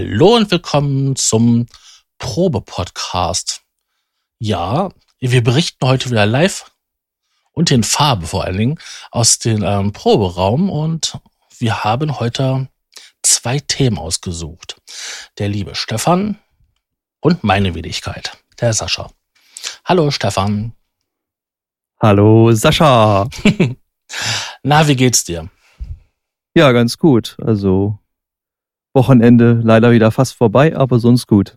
Hallo und willkommen zum Probe-Podcast. Ja, wir berichten heute wieder live und in Farbe vor allen Dingen aus dem ähm, Proberaum und wir haben heute zwei Themen ausgesucht. Der liebe Stefan und meine Wenigkeit, der Sascha. Hallo Stefan. Hallo Sascha. Na, wie geht's dir? Ja, ganz gut. Also Wochenende leider wieder fast vorbei, aber sonst gut.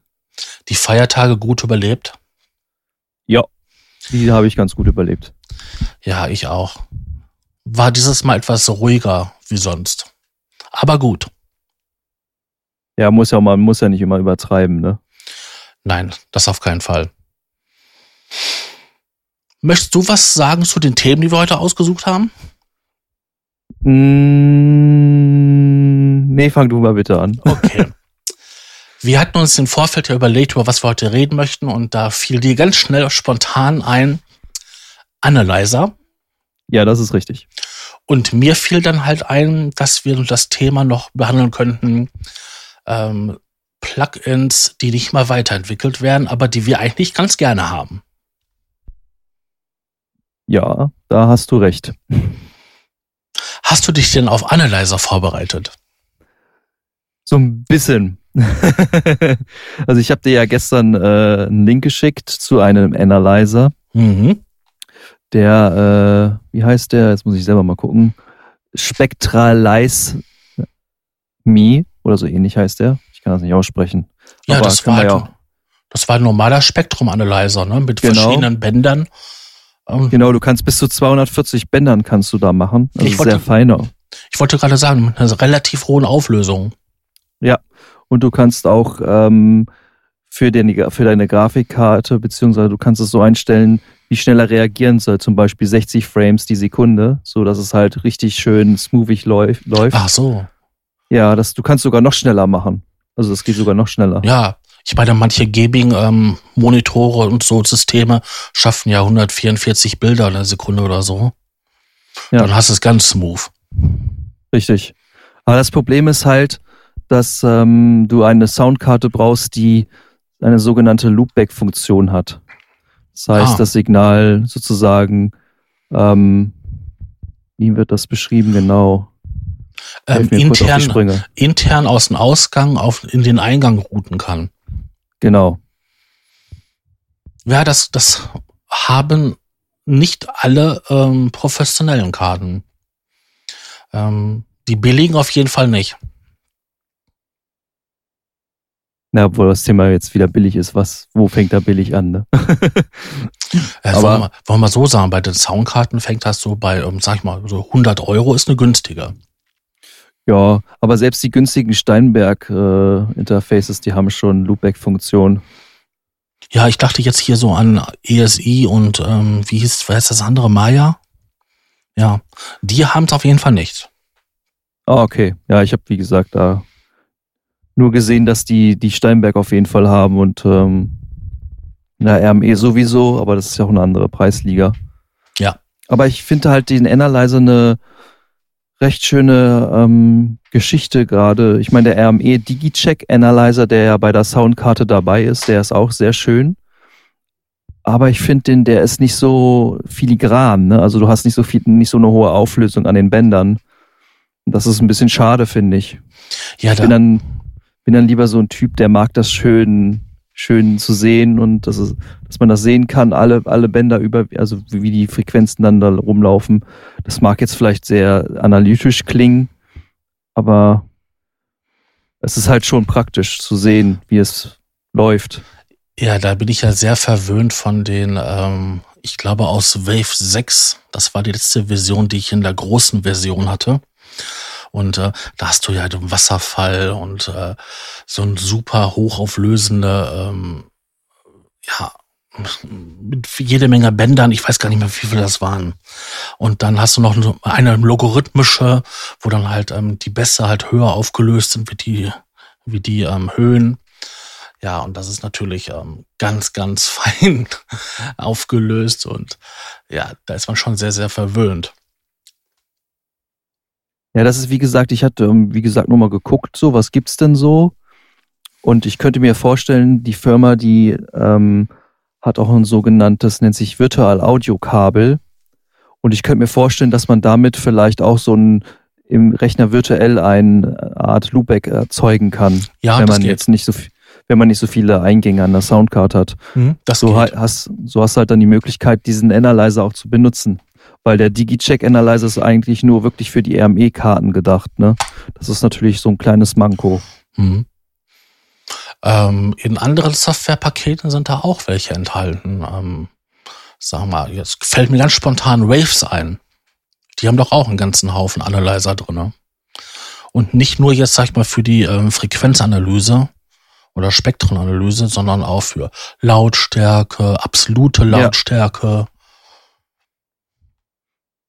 Die Feiertage gut überlebt? Ja, die habe ich ganz gut überlebt. Ja, ich auch. War dieses Mal etwas ruhiger wie sonst. Aber gut. Ja, muss ja man muss ja nicht immer übertreiben, ne? Nein, das auf keinen Fall. Möchtest du was sagen zu den Themen, die wir heute ausgesucht haben? Mm, nee, fang du mal bitte an. Okay. Wir hatten uns im Vorfeld ja überlegt, über was wir heute reden möchten, und da fiel dir ganz schnell spontan ein Analyzer. Ja, das ist richtig. Und mir fiel dann halt ein, dass wir das Thema noch behandeln könnten, ähm, Plugins, die nicht mal weiterentwickelt werden, aber die wir eigentlich ganz gerne haben. Ja, da hast du recht. Hast du dich denn auf Analyzer vorbereitet? So ein bisschen. also ich habe dir ja gestern äh, einen Link geschickt zu einem Analyzer. Mhm. Der, äh, wie heißt der? Jetzt muss ich selber mal gucken. Spectralize Me oder so ähnlich heißt der. Ich kann das nicht aussprechen. Ja, Aber das war, halt, ja das war ein normaler Spektrum-Analyzer, ne? Mit genau. verschiedenen Bändern. Genau, du kannst bis zu 240 Bändern kannst du da machen. Also ich wollte, sehr feiner. Ich wollte gerade sagen, mit einer relativ hohen Auflösung. Ja, und du kannst auch ähm, für, deine, für deine Grafikkarte, beziehungsweise du kannst es so einstellen, wie schneller reagieren soll, zum Beispiel 60 Frames die Sekunde, so dass es halt richtig schön smoothig läuft. Ach so. Ja, das, du kannst sogar noch schneller machen. Also das geht sogar noch schneller. Ja, ich meine, manche Gaming-Monitore ähm, und so Systeme schaffen ja 144 Bilder in der Sekunde oder so. Ja. Dann hast du es ganz smooth. Richtig. Aber das Problem ist halt, dass ähm, du eine Soundkarte brauchst, die eine sogenannte Loopback-Funktion hat. Das heißt, ah. das Signal sozusagen, ähm, wie wird das beschrieben genau? Ähm, intern, intern aus dem Ausgang auf, in den Eingang routen kann. Genau. Ja, das, das haben nicht alle ähm, professionellen Karten. Ähm, die billigen auf jeden Fall nicht. Na, obwohl das Thema jetzt wieder billig ist, was, wo fängt da billig an, ne? ja, Aber, wollen, wir, wollen wir so sagen, bei den Soundkarten fängt das so bei, ähm, sag ich mal, so 100 Euro ist eine günstige. Ja, aber selbst die günstigen Steinberg-Interfaces, äh, die haben schon Loopback-Funktion. Ja, ich dachte jetzt hier so an ESI und ähm, wie hieß, wer ist das andere, Maya? Ja, die haben es auf jeden Fall nicht. Ah, okay. Ja, ich habe wie gesagt da nur gesehen, dass die die Steinberg auf jeden Fall haben und ähm, na, RME sowieso, aber das ist ja auch eine andere Preisliga. Ja. Aber ich finde halt den Analyzer eine recht schöne ähm, Geschichte gerade. Ich meine, der RME Digicheck Analyzer, der ja bei der Soundkarte dabei ist, der ist auch sehr schön. Aber ich finde den, der ist nicht so filigran. Ne? Also du hast nicht so viel, nicht so eine hohe Auflösung an den Bändern. Das ist ein bisschen schade, finde ich. Ja, ich bin dann, bin dann lieber so ein Typ, der mag das schön, schön zu sehen und das ist, dass man das sehen kann, alle, alle Bänder über, also wie die Frequenzen dann da rumlaufen. Das mag jetzt vielleicht sehr analytisch klingen, aber es ist halt schon praktisch zu sehen, wie es läuft. Ja, da bin ich ja sehr verwöhnt von den, ähm, ich glaube aus Wave 6. Das war die letzte Version, die ich in der großen Version hatte. Und äh, da hast du ja den Wasserfall und äh, so ein super hochauflösende, ähm, ja, mit jede Menge Bändern, ich weiß gar nicht mehr, wie viele das waren. Und dann hast du noch eine logarithmische, wo dann halt ähm, die Bässe halt höher aufgelöst sind wie die, wie die ähm, Höhen. Ja, und das ist natürlich ähm, ganz, ganz fein aufgelöst und ja, da ist man schon sehr, sehr verwöhnt. Ja, das ist wie gesagt, ich hatte, ähm, wie gesagt, nur mal geguckt, so, was gibt's denn so? Und ich könnte mir vorstellen, die Firma, die ähm, hat auch ein sogenanntes, nennt sich Virtual Audio Kabel. Und ich könnte mir vorstellen, dass man damit vielleicht auch so ein im Rechner virtuell eine Art Loopback erzeugen kann, Ja, wenn man geht. jetzt nicht so viel, wenn man nicht so viele Eingänge an der Soundcard hat. Hm, das So, geht. ha- hast, so hast du halt dann die Möglichkeit, diesen Analyzer auch zu benutzen. Weil der DigiCheck Analyzer ist eigentlich nur wirklich für die RME-Karten gedacht. Ne? Das ist natürlich so ein kleines Manko. Mhm. Ähm, in anderen Softwarepaketen sind da auch welche enthalten. Ähm, sag mal, jetzt fällt mir ganz spontan Waves ein. Die haben doch auch einen ganzen Haufen Analyzer drinne. Und nicht nur jetzt, sag ich mal, für die ähm, Frequenzanalyse oder Spektrenanalyse, sondern auch für Lautstärke, absolute. Lautstärke.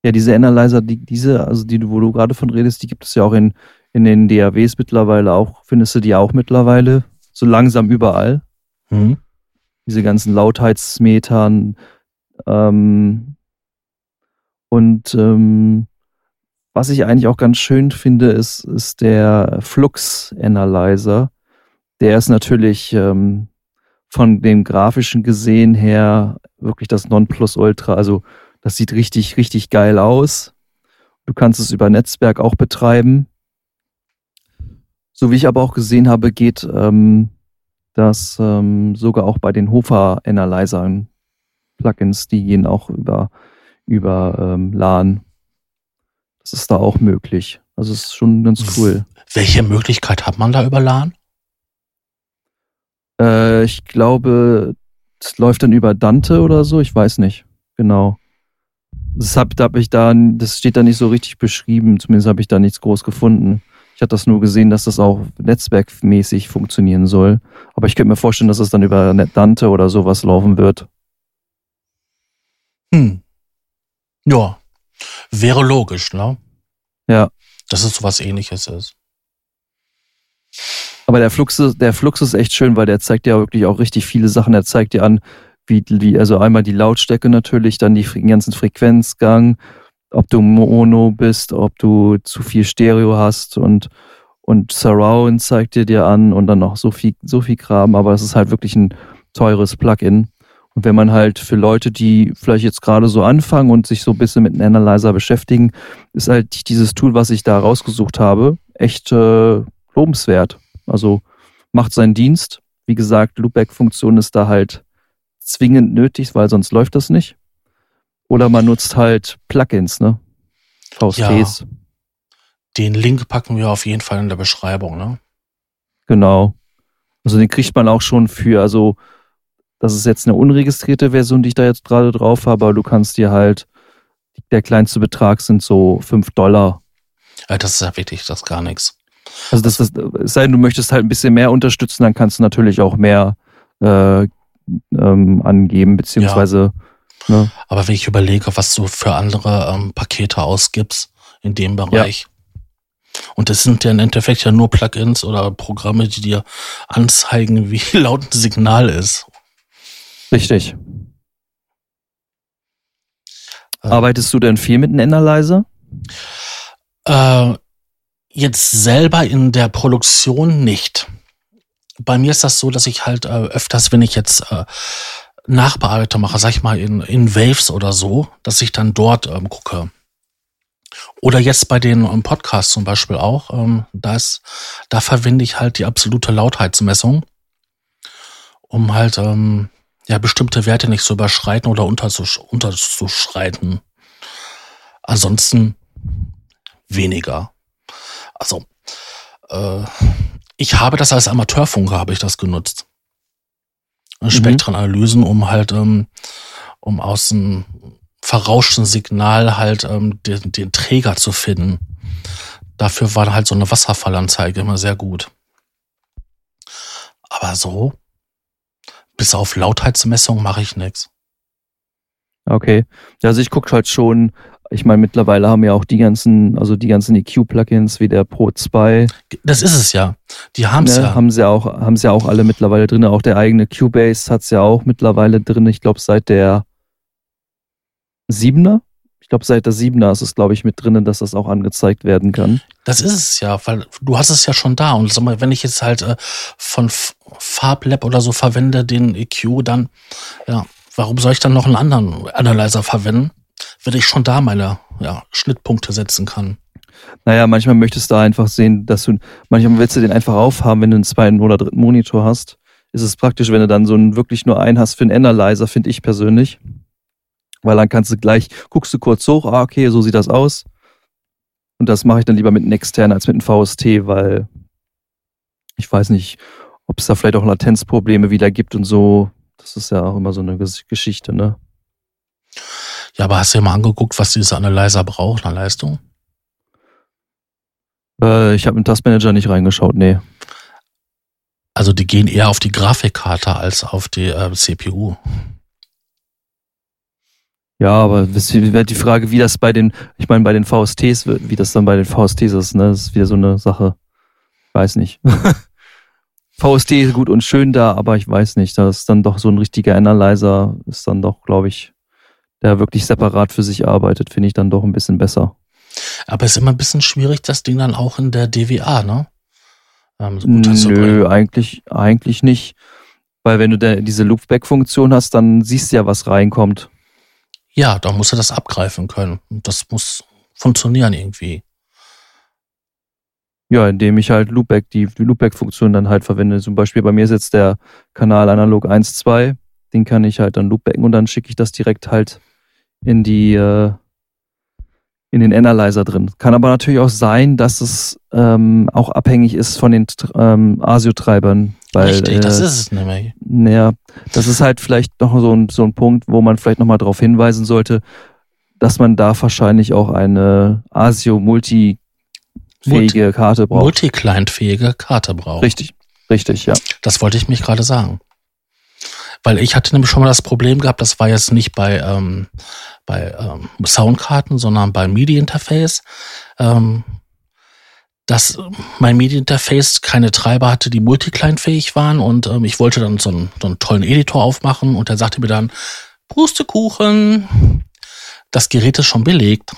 Ja, diese Analyzer, die, diese, also die, wo du gerade von redest, die gibt es ja auch in, in den DAWs mittlerweile auch, findest du die auch mittlerweile so langsam überall. Mhm. Diese ganzen Lautheitsmetern. Ähm, und ähm, was ich eigentlich auch ganz schön finde, ist, ist der Flux Analyzer. Der ist natürlich ähm, von dem grafischen gesehen her wirklich das Nonplusultra. Also das sieht richtig, richtig geil aus. Du kannst es über Netzwerk auch betreiben. So wie ich aber auch gesehen habe, geht ähm, das ähm, sogar auch bei den Hofer Analyzern Plugins, die gehen auch über, über ähm, LAN. Das ist da auch möglich. Also es ist schon ganz cool. Welche Möglichkeit hat man da über LAN? Äh, ich glaube, es läuft dann über Dante oder so, ich weiß nicht. Genau. Das, hab, da hab ich da, das steht da nicht so richtig beschrieben, zumindest habe ich da nichts groß gefunden. Ich hatte das nur gesehen, dass das auch netzwerkmäßig funktionieren soll. Aber ich könnte mir vorstellen, dass es dann über Dante oder sowas laufen wird. Hm. Ja. Wäre logisch, ne? Ja. Dass es sowas ähnliches ist. Aber der Flux, ist- der Flux ist echt schön, weil der zeigt dir wirklich auch richtig viele Sachen. Er zeigt dir an, wie, wie also einmal die Lautstärke natürlich, dann die, ganzen Frequenzgang, ob du Mono bist, ob du zu viel Stereo hast und, und Surround zeigt dir dir an und dann noch so viel, so viel Kram. Aber es ist halt wirklich ein teures Plugin. Und wenn man halt für Leute, die vielleicht jetzt gerade so anfangen und sich so ein bisschen mit einem Analyzer beschäftigen, ist halt dieses Tool, was ich da rausgesucht habe, echt äh, lobenswert. Also macht seinen Dienst. Wie gesagt, Loopback-Funktion ist da halt zwingend nötig, weil sonst läuft das nicht. Oder man nutzt halt Plugins, ne? VSTs. Den Link packen wir auf jeden Fall in der Beschreibung, ne? Genau. Also den kriegt man auch schon für, also das ist jetzt eine unregistrierte Version, die ich da jetzt gerade drauf habe, aber du kannst dir halt, der kleinste Betrag sind so 5 Dollar. Ja, das ist ja wirklich das ist gar nichts. Also das, das es sei denn, du möchtest halt ein bisschen mehr unterstützen, dann kannst du natürlich auch mehr äh, ähm, angeben, beziehungsweise ne? Aber wenn ich überlege, was du für andere ähm, Pakete ausgibst in dem Bereich. Und das sind ja im Endeffekt ja nur Plugins oder Programme, die dir anzeigen, wie laut ein Signal ist. richtig. Äh, Arbeitest du denn viel mit einem Analyzer? Äh, jetzt selber in der Produktion nicht. Bei mir ist das so, dass ich halt äh, öfters, wenn ich jetzt äh, Nachbearbeitung mache, sag ich mal in, in Waves oder so, dass ich dann dort ähm, gucke. Oder jetzt bei den ähm, Podcasts zum Beispiel auch, ähm, da, ist, da verwende ich halt die absolute Lautheitsmessung, um halt ähm, ja bestimmte Werte nicht zu überschreiten oder unterzusch unterzuschreiten. Ansonsten weniger. Also, äh, ich habe das als Amateurfunker, habe ich das genutzt. Spektrenanalysen, um halt, ähm, um aus dem verrauschten Signal halt ähm, den, den Träger zu finden. Dafür war halt so eine Wasserfallanzeige immer sehr gut. Aber so, bis auf Lautheitsmessung mache ich nichts. Okay. Also ich gucke halt schon, ich meine, mittlerweile haben ja auch die ganzen, also die ganzen EQ-Plugins wie der Pro 2, Das ist es ja. Die haben's ne, ja. haben sie auch, haben sie ja auch alle mittlerweile drin. Auch der eigene Cubase hat's ja auch mittlerweile drin. Ich glaube, seit der Siebener ich glaube, seit der 7er ist es, glaube ich, mit drinnen, dass das auch angezeigt werden kann. Das ist es ja, weil du hast es ja schon da. Und sag mal, wenn ich jetzt halt äh, von FarbLab oder so verwende, den EQ, dann, ja, warum soll ich dann noch einen anderen Analyzer verwenden, wenn ich schon da meine ja, Schnittpunkte setzen kann? Naja, manchmal möchtest du einfach sehen, dass du, manchmal willst du den einfach aufhaben, wenn du einen zweiten oder dritten Monitor hast. Ist es praktisch, wenn du dann so einen wirklich nur einen hast für einen Analyzer, finde ich persönlich. Weil dann kannst du gleich, guckst du kurz hoch, ah, okay, so sieht das aus. Und das mache ich dann lieber mit einem externen als mit einem VST, weil ich weiß nicht, ob es da vielleicht auch Latenzprobleme wieder gibt und so. Das ist ja auch immer so eine Geschichte, ne? Ja, aber hast du dir mal angeguckt, was dieser Analyzer braucht an Leistung? Äh, ich habe im Taskmanager nicht reingeschaut, nee. Also die gehen eher auf die Grafikkarte als auf die äh, CPU. Ja, aber wird die Frage, wie das bei den, ich meine, bei den VSTs, wie das dann bei den VSTs ist, ne? Das ist wieder so eine Sache. Ich weiß nicht. VST ist gut und schön da, aber ich weiß nicht. Da ist dann doch so ein richtiger Analyzer, ist dann doch, glaube ich, der wirklich separat für sich arbeitet, finde ich dann doch ein bisschen besser. Aber es ist immer ein bisschen schwierig, das Ding dann auch in der DWA, ne? Ähm, so Nö, eigentlich, eigentlich nicht. Weil wenn du der, diese Loopback-Funktion hast, dann siehst du ja, was reinkommt. Ja, da musst du das abgreifen können. Das muss funktionieren irgendwie. Ja, indem ich halt Loopback, die, die Loopback-Funktion dann halt verwende. Zum Beispiel bei mir ist jetzt der Kanal Analog 1.2. Den kann ich halt dann Loopbacken und dann schicke ich das direkt halt in die, äh, in den Analyzer drin. Kann aber natürlich auch sein, dass es ähm, auch abhängig ist von den ähm, ASIO-Treibern. Richtig, äh, das ist es nämlich. Naja, das ist halt vielleicht noch so ein, so ein Punkt, wo man vielleicht nochmal darauf hinweisen sollte, dass man da wahrscheinlich auch eine ASIO-multi fähige Karte braucht. Multi-Client-fähige Karte braucht. Richtig, richtig, ja. Das wollte ich mich gerade sagen. Weil ich hatte nämlich schon mal das Problem gehabt, das war jetzt nicht bei, ähm, bei ähm, Soundkarten, sondern beim MIDI-Interface, ähm, dass mein MIDI-Interface keine Treiber hatte, die multiclient-fähig waren und ähm, ich wollte dann so einen, so einen tollen Editor aufmachen und der sagte mir dann, Pustekuchen, das Gerät ist schon belegt.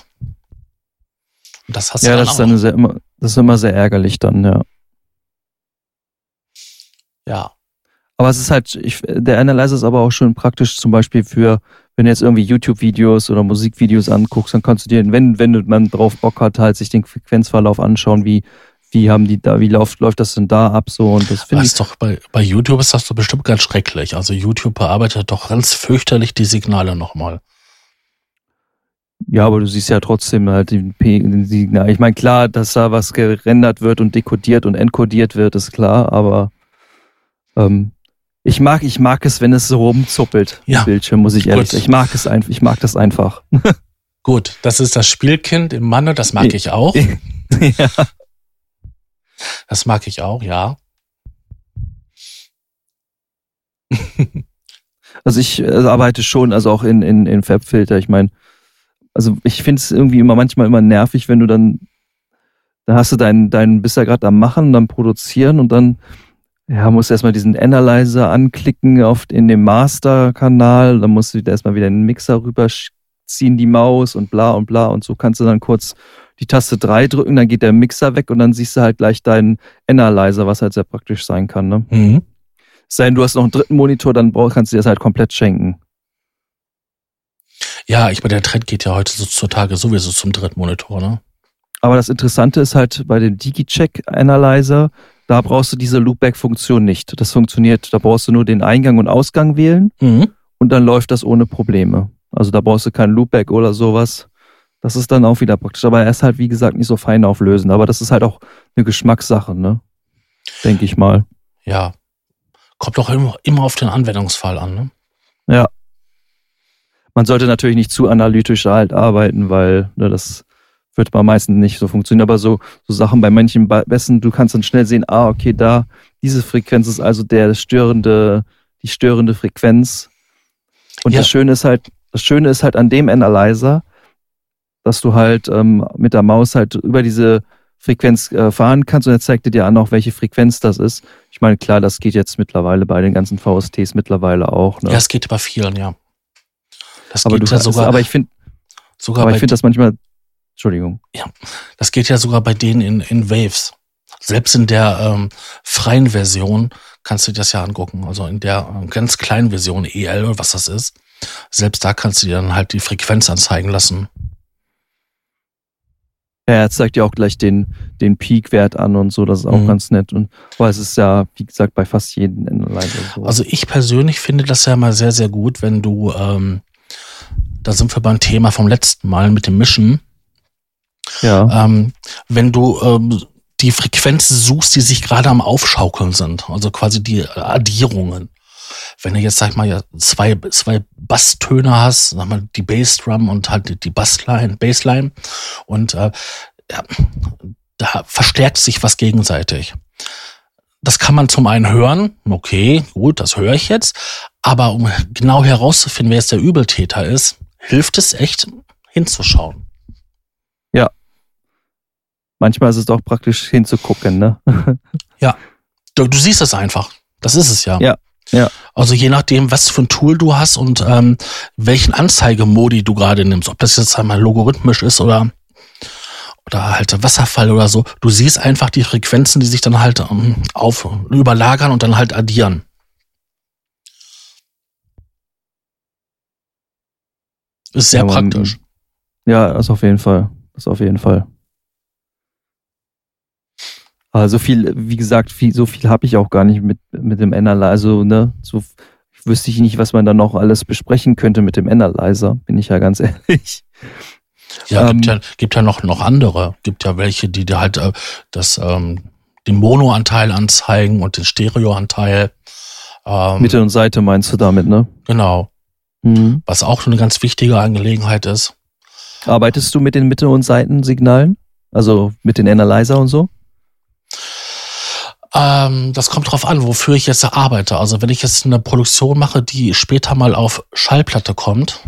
Und das hast ja, du dann das ist dann sehr, immer, das ist immer sehr ärgerlich dann, ja. Ja. Aber es ist halt, ich, der Analyzer ist aber auch schon praktisch zum Beispiel für, wenn du jetzt irgendwie YouTube-Videos oder Musikvideos anguckst, dann kannst du dir, wenn, wenn man drauf Bock hat, halt sich den Frequenzverlauf anschauen, wie, wie haben die da, wie läuft, läuft das denn da ab so und das finde ich. doch bei, bei YouTube ist das doch bestimmt ganz schrecklich. Also YouTube bearbeitet doch ganz fürchterlich die Signale nochmal. Ja, aber du siehst ja trotzdem halt die, die Signale. Ich meine, klar, dass da was gerendert wird und dekodiert und enkodiert wird, ist klar, aber ähm, ich mag, ich mag es, wenn es so rumzuppelt, ja. Bildschirm, muss ich ehrlich sagen. Ich mag es einfach, ich mag das einfach. Gut, das ist das Spielkind im Manne, das mag ich auch. ja. Das mag ich auch, ja. Also ich also arbeite schon, also auch in, in, in Fabfilter. Ich meine, also ich finde es irgendwie immer manchmal immer nervig, wenn du dann, da hast du deinen, deinen, bist ja gerade am Machen, dann produzieren und dann ja, musst du erstmal diesen Analyzer anklicken auf, in dem Master-Kanal, dann musst du erstmal wieder in den Mixer rüberziehen, die Maus und bla und bla und so kannst du dann kurz die Taste 3 drücken, dann geht der Mixer weg und dann siehst du halt gleich deinen Analyzer, was halt sehr praktisch sein kann. Ne? Mhm. Sei denn, du hast noch einen dritten Monitor, dann kannst du dir das halt komplett schenken. Ja, ich meine, der Trend geht ja heute so zur Tage sowieso zum dritten Monitor, ne? Aber das Interessante ist halt bei dem DigiCheck Analyzer, da brauchst du diese Loopback-Funktion nicht. Das funktioniert, da brauchst du nur den Eingang und Ausgang wählen mhm. und dann läuft das ohne Probleme. Also da brauchst du kein Loopback oder sowas. Das ist dann auch wieder praktisch. Aber er ist halt, wie gesagt, nicht so fein auflösend. Aber das ist halt auch eine Geschmackssache, ne? Denke ich mal. Ja. Kommt doch immer, immer auf den Anwendungsfall an, ne? Ja. Man sollte natürlich nicht zu analytisch halt arbeiten, weil ne, das wird bei meisten nicht so funktionieren. Aber so, so Sachen bei manchen besten, du kannst dann schnell sehen, ah, okay, da, diese Frequenz ist also der störende, die störende Frequenz. Und ja. das Schöne ist halt, das Schöne ist halt an dem Analyzer, dass du halt ähm, mit der Maus halt über diese Frequenz äh, fahren kannst und er zeigt dir an, auch welche Frequenz das ist. Ich meine, klar, das geht jetzt mittlerweile bei den ganzen VSTs mittlerweile auch. Ne? Ja, es geht bei vielen, ja. Das aber, du, ja sogar, aber ich finde, Sogar Aber ich finde das manchmal, Entschuldigung. Ja, das geht ja sogar bei denen in, in Waves. Selbst in der ähm, freien Version kannst du dir das ja angucken. Also in der ähm, ganz kleinen Version EL oder was das ist. Selbst da kannst du dir dann halt die Frequenz anzeigen lassen. Ja, er zeigt ja auch gleich den, den Peak-Wert an und so, das ist auch mhm. ganz nett. Und weil es ist ja, wie gesagt, bei fast jedem Endline so. Also ich persönlich finde das ja mal sehr, sehr gut, wenn du, ähm, da sind wir beim Thema vom letzten Mal mit dem Mischen. Ja. Ähm, wenn du ähm, die Frequenzen suchst, die sich gerade am Aufschaukeln sind, also quasi die Addierungen. Wenn du jetzt, sag mal, zwei, zwei Basstöne hast, sag mal, die Bassdrum und halt die Bassline, Bassline und äh, ja, da verstärkt sich was gegenseitig. Das kann man zum einen hören, okay, gut, das höre ich jetzt, aber um genau herauszufinden, wer jetzt der Übeltäter ist, hilft es echt hinzuschauen. Manchmal ist es doch praktisch hinzugucken, ne? ja. Du, du siehst es einfach. Das ist es ja. Ja. Ja. Also je nachdem, was für ein Tool du hast und ähm, welchen Anzeigemodi du gerade nimmst, ob das jetzt einmal logarithmisch ist oder oder halt Wasserfall oder so, du siehst einfach die Frequenzen, die sich dann halt ähm, auf überlagern und dann halt addieren. Ist sehr ja, praktisch. Ja, das auf jeden Fall. Das auf jeden Fall. Aber so viel, wie gesagt, viel, so viel habe ich auch gar nicht mit, mit dem Analyzer. Also, ne, so wüsste ich nicht, was man da noch alles besprechen könnte mit dem Analyzer, bin ich ja ganz ehrlich. Ja, ähm, gibt ja, gibt ja noch, noch andere. Gibt ja welche, die dir halt äh, das, ähm, den Mono-Anteil anzeigen und den Stereo-Anteil. Ähm, Mitte und Seite meinst du damit, ne? Genau. Mhm. Was auch eine ganz wichtige Angelegenheit ist. Arbeitest du mit den Mitte- und Seitensignalen? Also mit den Analyzer und so? Ähm, das kommt drauf an, wofür ich jetzt arbeite. Also wenn ich jetzt eine Produktion mache, die später mal auf Schallplatte kommt,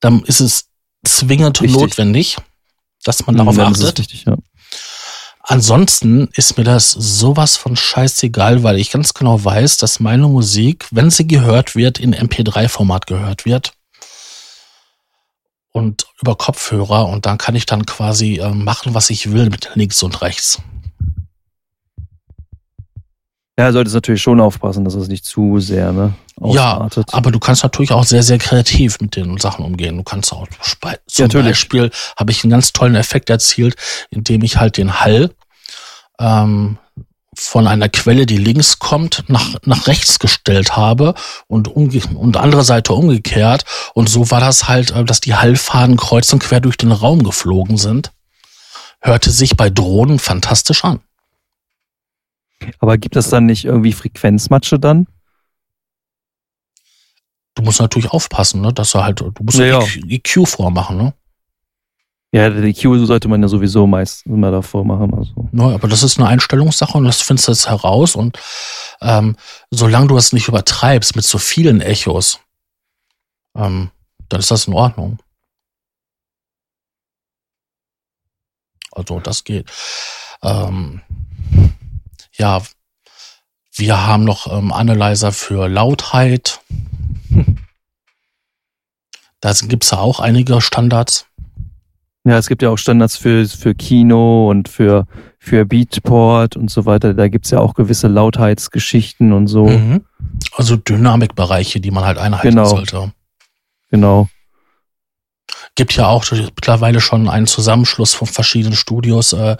dann ist es zwingend richtig. notwendig, dass man darauf ja, achtet. Richtig, ja. Ansonsten ist mir das sowas von scheißegal, weil ich ganz genau weiß, dass meine Musik, wenn sie gehört wird, in MP3-Format gehört wird. Und über Kopfhörer und dann kann ich dann quasi äh, machen, was ich will mit links und rechts. Ja, solltest natürlich schon aufpassen, dass es nicht zu sehr, ne? Ausartet. Ja, aber du kannst natürlich auch sehr, sehr kreativ mit den Sachen umgehen. Du kannst auch zum ja, Beispiel habe ich einen ganz tollen Effekt erzielt, indem ich halt den Hall ähm, von einer Quelle, die links kommt, nach, nach rechts gestellt habe und, umge und andere Seite umgekehrt. Und so war das halt, äh, dass die Hallfaden kreuz und quer durch den Raum geflogen sind. Hörte sich bei Drohnen fantastisch an. Aber gibt es dann nicht irgendwie Frequenzmatsche dann? Du musst natürlich aufpassen, ne, dass er halt, du musst ja, EQ vormachen, ne? Ja, die EQ sollte man ja sowieso meist immer davor machen. Also. Ja, aber das ist eine Einstellungssache und das findest du jetzt heraus und ähm, solange du es nicht übertreibst mit so vielen Echos, ähm, dann ist das in Ordnung. Also das geht. Ähm, ja, wir haben noch ähm, Analyzer für Lautheit. Da gibt es ja auch einige Standards. Ja, es gibt ja auch Standards für, für Kino und für, für Beatport und so weiter. Da gibt es ja auch gewisse Lautheitsgeschichten und so. Mhm. Also Dynamikbereiche, die man halt einhalten genau. sollte. Genau gibt ja auch mittlerweile schon einen Zusammenschluss von verschiedenen Studios, äh,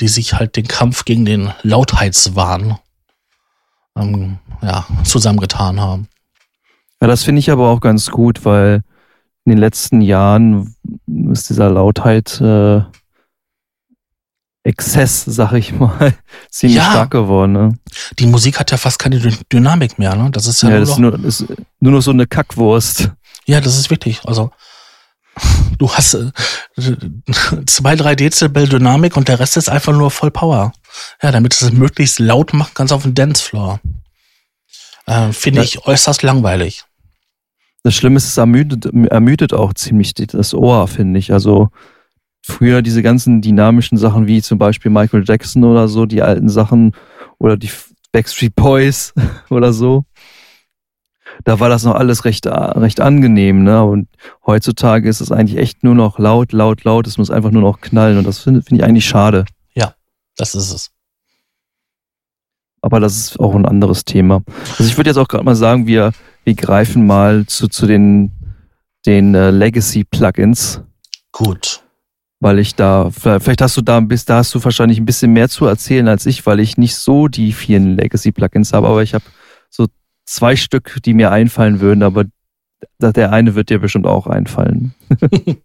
die sich halt den Kampf gegen den Lautheitswahn ähm, ja, zusammengetan haben. Ja, das finde ich aber auch ganz gut, weil in den letzten Jahren ist dieser Lautheit äh, Exzess, sag ich mal, ziemlich ja. stark geworden. Ne? Die Musik hat ja fast keine Dynamik mehr, ne? Das ist ja, ja nur, das noch, ist nur, ist nur noch so eine Kackwurst. Ja, das ist wirklich. Also Du hast äh, zwei, drei Dezibel Dynamik und der Rest ist einfach nur voll Power. Ja, damit es möglichst laut macht, ganz auf dem Dancefloor. Äh, Finde ich äußerst langweilig. Das Schlimme ist, es ermüdet, ermüdet auch ziemlich das Ohr, finde ich. Also früher diese ganzen dynamischen Sachen wie zum Beispiel Michael Jackson oder so, die alten Sachen oder die Backstreet Boys oder so da war das noch alles recht, recht angenehm, ne? Und heutzutage ist es eigentlich echt nur noch laut, laut, laut. Es muss einfach nur noch knallen und das finde find ich eigentlich schade. Ja, das ist es. Aber das ist auch ein anderes Thema. Also ich würde jetzt auch gerade mal sagen, wir, wir greifen mal zu, zu den, den äh, Legacy-Plugins. Gut. Weil ich da, vielleicht hast du da ein bisschen, da hast du wahrscheinlich ein bisschen mehr zu erzählen als ich, weil ich nicht so die vielen Legacy-Plugins habe, aber ich habe so zwei Stück, die mir einfallen würden, aber der eine wird dir bestimmt auch einfallen.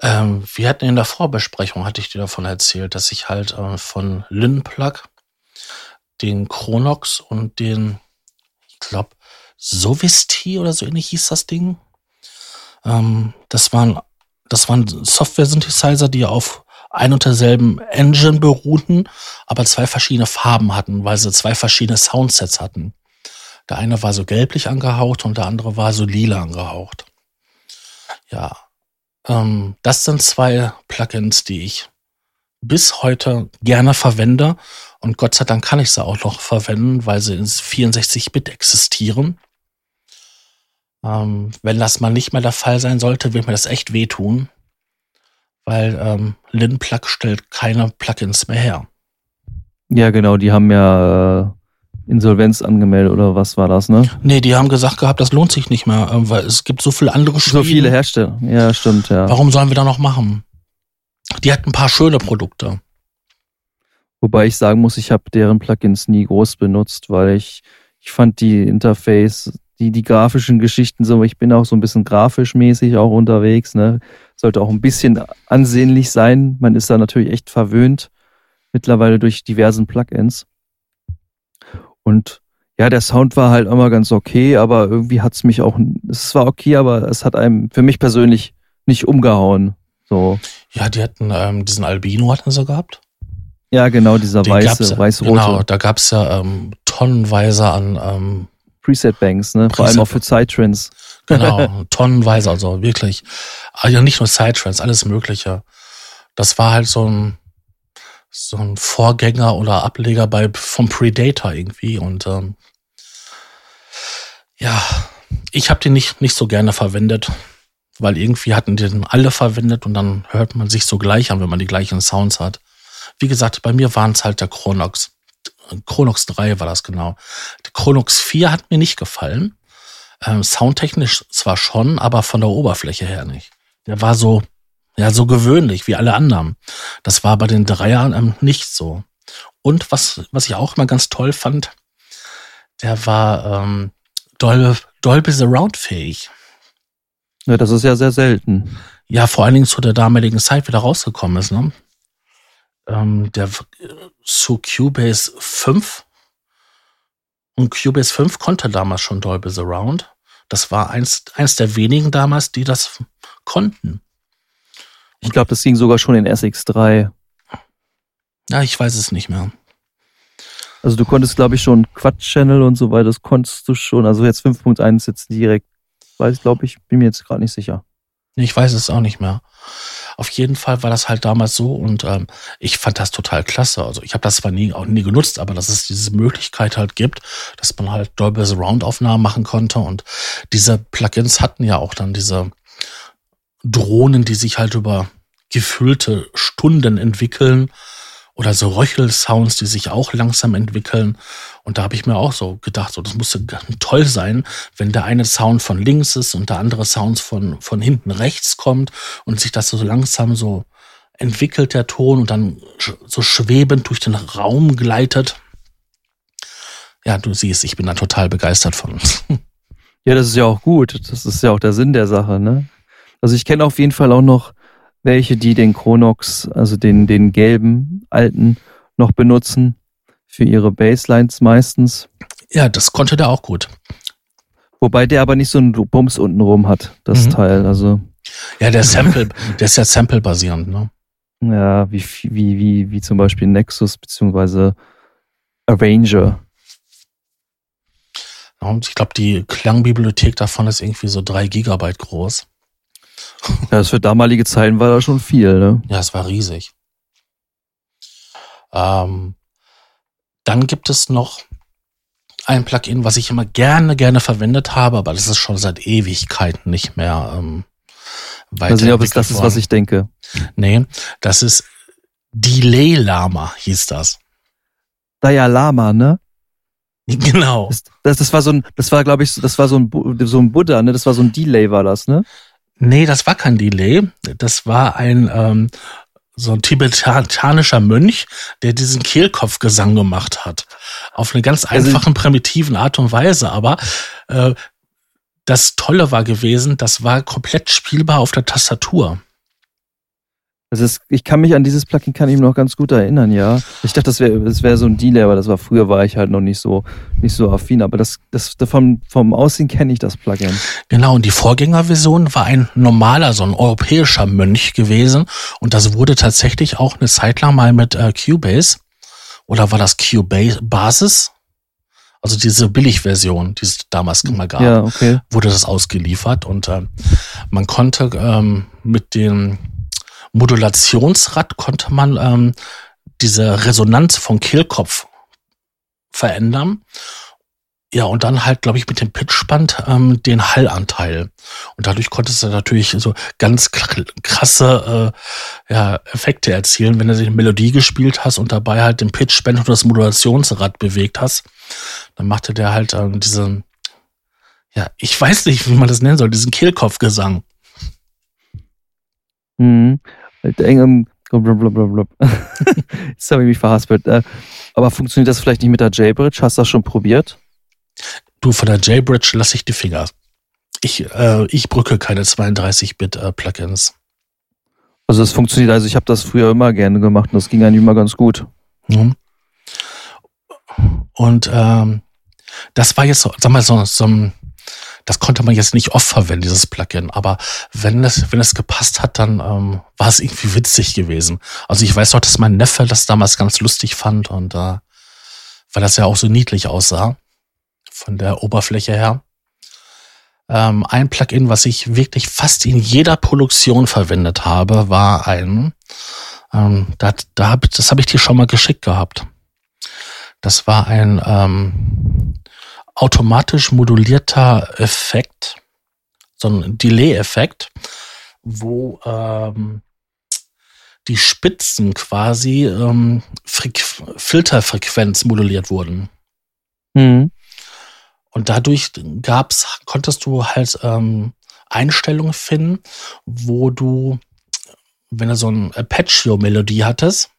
ähm, wir hatten in der Vorbesprechung, hatte ich dir davon erzählt, dass ich halt äh, von Linplug den Chronox und den, ich glaube, Sovisti oder so ähnlich hieß das Ding. Ähm, das waren, das waren Software-Synthesizer, die auf ein und derselben Engine beruhten, aber zwei verschiedene Farben hatten, weil sie zwei verschiedene Soundsets hatten. Der eine war so gelblich angehaucht und der andere war so lila angehaucht. Ja, ähm, das sind zwei Plugins, die ich bis heute gerne verwende und Gott sei Dank kann ich sie auch noch verwenden, weil sie in 64-Bit existieren. Ähm, wenn das mal nicht mehr der Fall sein sollte, wird mir das echt wehtun, weil ähm, Linplug stellt keine Plugins mehr her. Ja, genau, die haben ja äh, Insolvenz angemeldet oder was war das, ne? Nee, die haben gesagt gehabt, das lohnt sich nicht mehr, äh, weil es gibt so viele andere Spiele. So viele Hersteller, ja, stimmt, ja. Warum sollen wir da noch machen? Die hatten ein paar schöne Produkte. Wobei ich sagen muss, ich habe deren Plugins nie groß benutzt, weil ich, ich fand die Interface, die, die grafischen Geschichten so, ich bin auch so ein bisschen grafisch mäßig auch unterwegs, ne? Sollte auch ein bisschen ansehnlich sein. Man ist da natürlich echt verwöhnt, mittlerweile durch diversen Plugins. Und ja, der Sound war halt immer ganz okay, aber irgendwie hat es mich auch, es war okay, aber es hat einem für mich persönlich nicht umgehauen. So. Ja, die hatten ähm, diesen Albino hatten sie gehabt. Ja, genau, dieser Den weiße, weiß-rote. Genau, da gab's ja ähm, tonnenweise an ähm, Preset-Banks, ne? Preset Vor allem auch für Psytrance. Genau, tonnenweise, also wirklich. Also nicht nur Psytrance, alles Mögliche. Das war halt so ein so ein Vorgänger oder Ableger bei vom Predator irgendwie und ähm, ja, ich habe den nicht nicht so gerne verwendet, weil irgendwie hatten den alle verwendet und dann hört man sich so gleich an, wenn man die gleichen Sounds hat. Wie gesagt, bei mir waren es halt der Chronox. Chronox 3 war das genau. Der Chronox 4 hat mir nicht gefallen. Ähm, soundtechnisch zwar schon, aber von der Oberfläche her nicht. Der war so, ja, so gewöhnlich wie alle anderen. Das war bei den Dreiern ähm, nicht so. Und was, was ich auch immer ganz toll fand, der war ähm, Dolby, Dolby Surround fähig. Ja, das ist ja sehr selten. Ja, vor allen Dingen zu der damaligen Zeit wieder rausgekommen ist. Ne? ähm, der zu Cubase 5. Und Cubase 5 konnte damals schon Dolby Surround. Das war eins, eins der wenigen damals, die das konnten. Ich glaube, das ging sogar schon in SX3. Ja, ich weiß es nicht mehr. Also du konntest, glaube ich, schon Quad-Channel und so weiter, das konntest du schon. Also jetzt 5.1 jetzt direkt, weiß ich, glaube ich, bin mir jetzt gerade nicht sicher. Ich weiß es auch nicht mehr. Auf jeden Fall war das halt damals so und ähm, ich fand das total klasse. Also ich habe das zwar nie, auch nie genutzt, aber dass es diese Möglichkeit halt gibt, dass man halt Dolby Surround Aufnahmen machen konnte und diese Plugins hatten ja auch dann diese Drohnen, die sich halt über gefühlte Stunden entwickeln oder so Röchel-Sounds, die sich auch langsam entwickeln. Und da habe ich mir auch so gedacht, so das musste toll sein, wenn der eine Sound von links ist und der andere Sound von, von hinten rechts kommt und sich das so langsam so entwickelt, der Ton, und dann so schwebend durch den Raum gleitet. Ja, du siehst, ich bin da total begeistert von. Ja, das ist ja auch gut. Das ist ja auch der Sinn der Sache, ne? Also ich kenne auf jeden Fall auch noch welche, die den Chronox, also den, den gelben alten, noch benutzen für ihre Basslines meistens. Ja, das konnte der auch gut. Wobei der aber nicht so einen Bums unten rum hat, das mhm. Teil. Also. Ja, der Sample, der ist ja Sample-basierend, ne? Ja, wie, wie, wie, wie zum Beispiel Nexus beziehungsweise Arranger. Und ich glaube, die Klangbibliothek davon ist irgendwie so drei Gigabyte groß. Ja, das für damalige Zeiten war da schon viel, ne? Ja, es war riesig. Ähm, dann gibt es noch ein Plugin, was ich immer gerne, gerne verwendet habe, aber das ist schon seit Ewigkeiten nicht mehr ähm, weiter. Ich weiß nicht, ob es das ist, was ich denke. Nee, das ist Delay Lama, hieß das. Daya Lama, ne? Genau. Das, das, das war so ein, das war, glaube ich, das war so ein, so ein Buddha, ne? Das war so ein Delay, war das, ne? Nee, das war kein Delay. Das war ein ähm, so ein tibetanischer Mönch, der diesen Kehlkopfgesang gemacht hat. Auf eine ganz also einfachen, primitiven Art und Weise. Aber äh, das Tolle war gewesen, das war komplett spielbar auf der Tastatur. Das ist, ich kann mich an dieses Plugin kann ich noch ganz gut erinnern, ja. Ich dachte, das wäre das wäre so ein Delay, aber das war früher war ich halt noch nicht so nicht so affin, aber das das vom vom Aussehen kenne ich das Plugin. Genau, und die Vorgängerversion war ein normaler, so ein europäischer Mönch gewesen und das wurde tatsächlich auch eine Zeit lang mal mit äh, Cubase oder war das Cubase Basis? Also diese Billigversion, die es damals mal gab, ja, okay. wurde das ausgeliefert und äh, man konnte ähm, mit dem Modulationsrad konnte man ähm, diese Resonanz von Kehlkopf verändern. Ja, und dann halt, glaube ich, mit dem Pitchband ähm, den Hallanteil. Und dadurch konntest du natürlich so ganz krasse äh, ja, Effekte erzielen, wenn du die Melodie gespielt hast und dabei halt den Pitchband und das Modulationsrad bewegt hast. Dann machte der halt ähm, diesen, ja, ich weiß nicht, wie man das nennen soll, diesen Kehlkopfgesang. Mhm. Jetzt habe ich mich verhaspelt. Äh, aber funktioniert das vielleicht nicht mit der JBridge? Hast du das schon probiert? Du, von der JBridge lasse ich die Finger. Ich, äh, ich brücke keine 32-Bit-Plugins. Äh, also es funktioniert, also ich habe das früher immer gerne gemacht und das ging eigentlich immer ganz gut. Mhm. Und ähm, das war jetzt so, sag mal, so, so ein das konnte man jetzt nicht oft verwenden, dieses Plugin. Aber wenn es, wenn es gepasst hat, dann ähm, war es irgendwie witzig gewesen. Also ich weiß doch, dass mein Neffe das damals ganz lustig fand und äh, weil das ja auch so niedlich aussah von der Oberfläche her. Ähm, ein Plugin, was ich wirklich fast in jeder Produktion verwendet habe, war ein, ähm, da, da hab, das habe ich dir schon mal geschickt gehabt. Das war ein ähm, automatisch modulierter Effekt, so ein Delay-Effekt, wo ähm, die Spitzen quasi ähm, Filterfrequenz moduliert wurden. Mhm. Und dadurch gab's, konntest du halt ähm, Einstellungen finden, wo du, wenn du so ein Apache-Melodie hattest,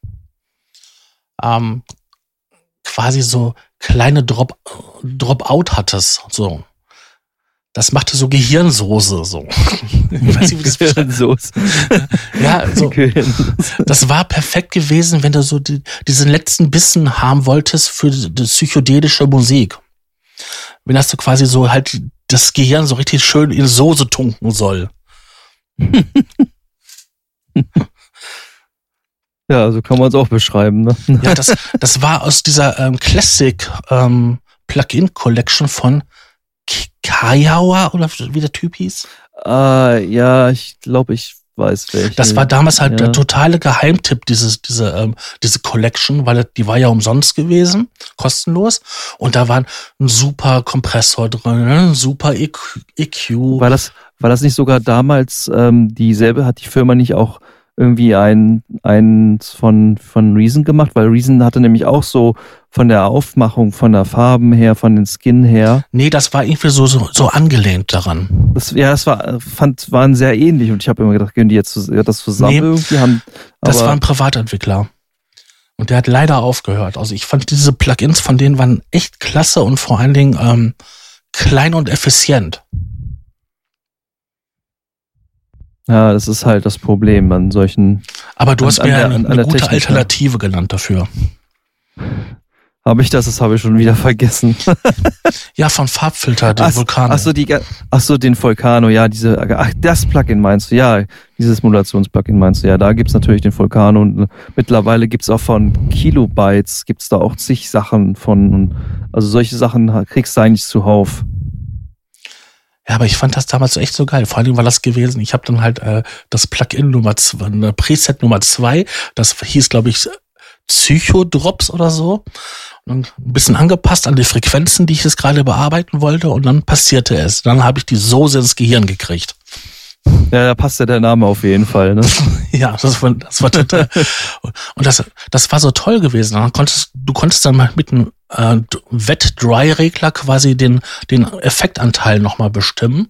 ähm, quasi so kleine Drop, Dropout hattest, so. Das machte so Gehirnsoße, so. Ich weiß nicht, wie das Gehirnsoße. ja, so. Das war perfekt gewesen, wenn du so die, diesen letzten Bissen haben wolltest für die psychedelische Musik. Wenn das so quasi so halt das Gehirn so richtig schön in Soße tunken soll. Ja, so kann man es auch beschreiben. Ne? Ja, das, das war aus dieser ähm, Classic ähm, Plugin Collection von Kayawa oder wie der Typ hieß. Äh, ja, ich glaube, ich weiß welche. Das war damals halt ja. der totale Geheimtipp, dieses, diese, ähm, diese Collection, weil die war ja umsonst gewesen, kostenlos. Und da war ein super Kompressor drin, ein super EQ. War das, war das nicht sogar damals ähm, dieselbe, hat die Firma nicht auch irgendwie ein, eins von, von Reason gemacht, weil Reason hatte nämlich auch so von der Aufmachung, von der Farben her, von den Skin her. Nee, das war irgendwie so, so, so angelehnt daran. Das, ja, das war, fand, waren sehr ähnlich und ich habe immer gedacht, gehen die jetzt das zusammen nee, irgendwie haben. das war ein Privatentwickler. Und der hat leider aufgehört. Also ich fand diese Plugins von denen waren echt klasse und vor allen Dingen ähm, klein und effizient. Ja, das ist halt das Problem an solchen. Aber du hast mir der, eine, eine gute Technik, Alternative genannt dafür. Habe ich das? Das habe ich schon wieder vergessen. ja, von Farbfilter, den ach, Vulkano. Ach so, die, ach so, den Vulkano, ja, diese, ach, das Plugin meinst du, ja, dieses Modulationsplugin meinst du, ja, da gibt's natürlich den Vulkano und mittlerweile gibt's auch von Kilobytes, gibt's da auch zig Sachen von, und also solche Sachen kriegst du eigentlich zuhauf. Ja, aber ich fand das damals echt so geil. Vor allem war das gewesen, ich habe dann halt äh, das Plugin Nummer zwei, eine Preset Nummer zwei, das hieß, glaube ich, Psychodrops oder so. Und ein bisschen angepasst an die Frequenzen, die ich jetzt gerade bearbeiten wollte. Und dann passierte es. Dann habe ich die Soße ins Gehirn gekriegt. Ja, da passt ja der Name auf jeden Fall. Ne? ja, das war, das war total. und das, das war so toll gewesen. Dann konntest, du konntest dann mit einem äh, Wet-Dry-Regler quasi den, den Effektanteil nochmal bestimmen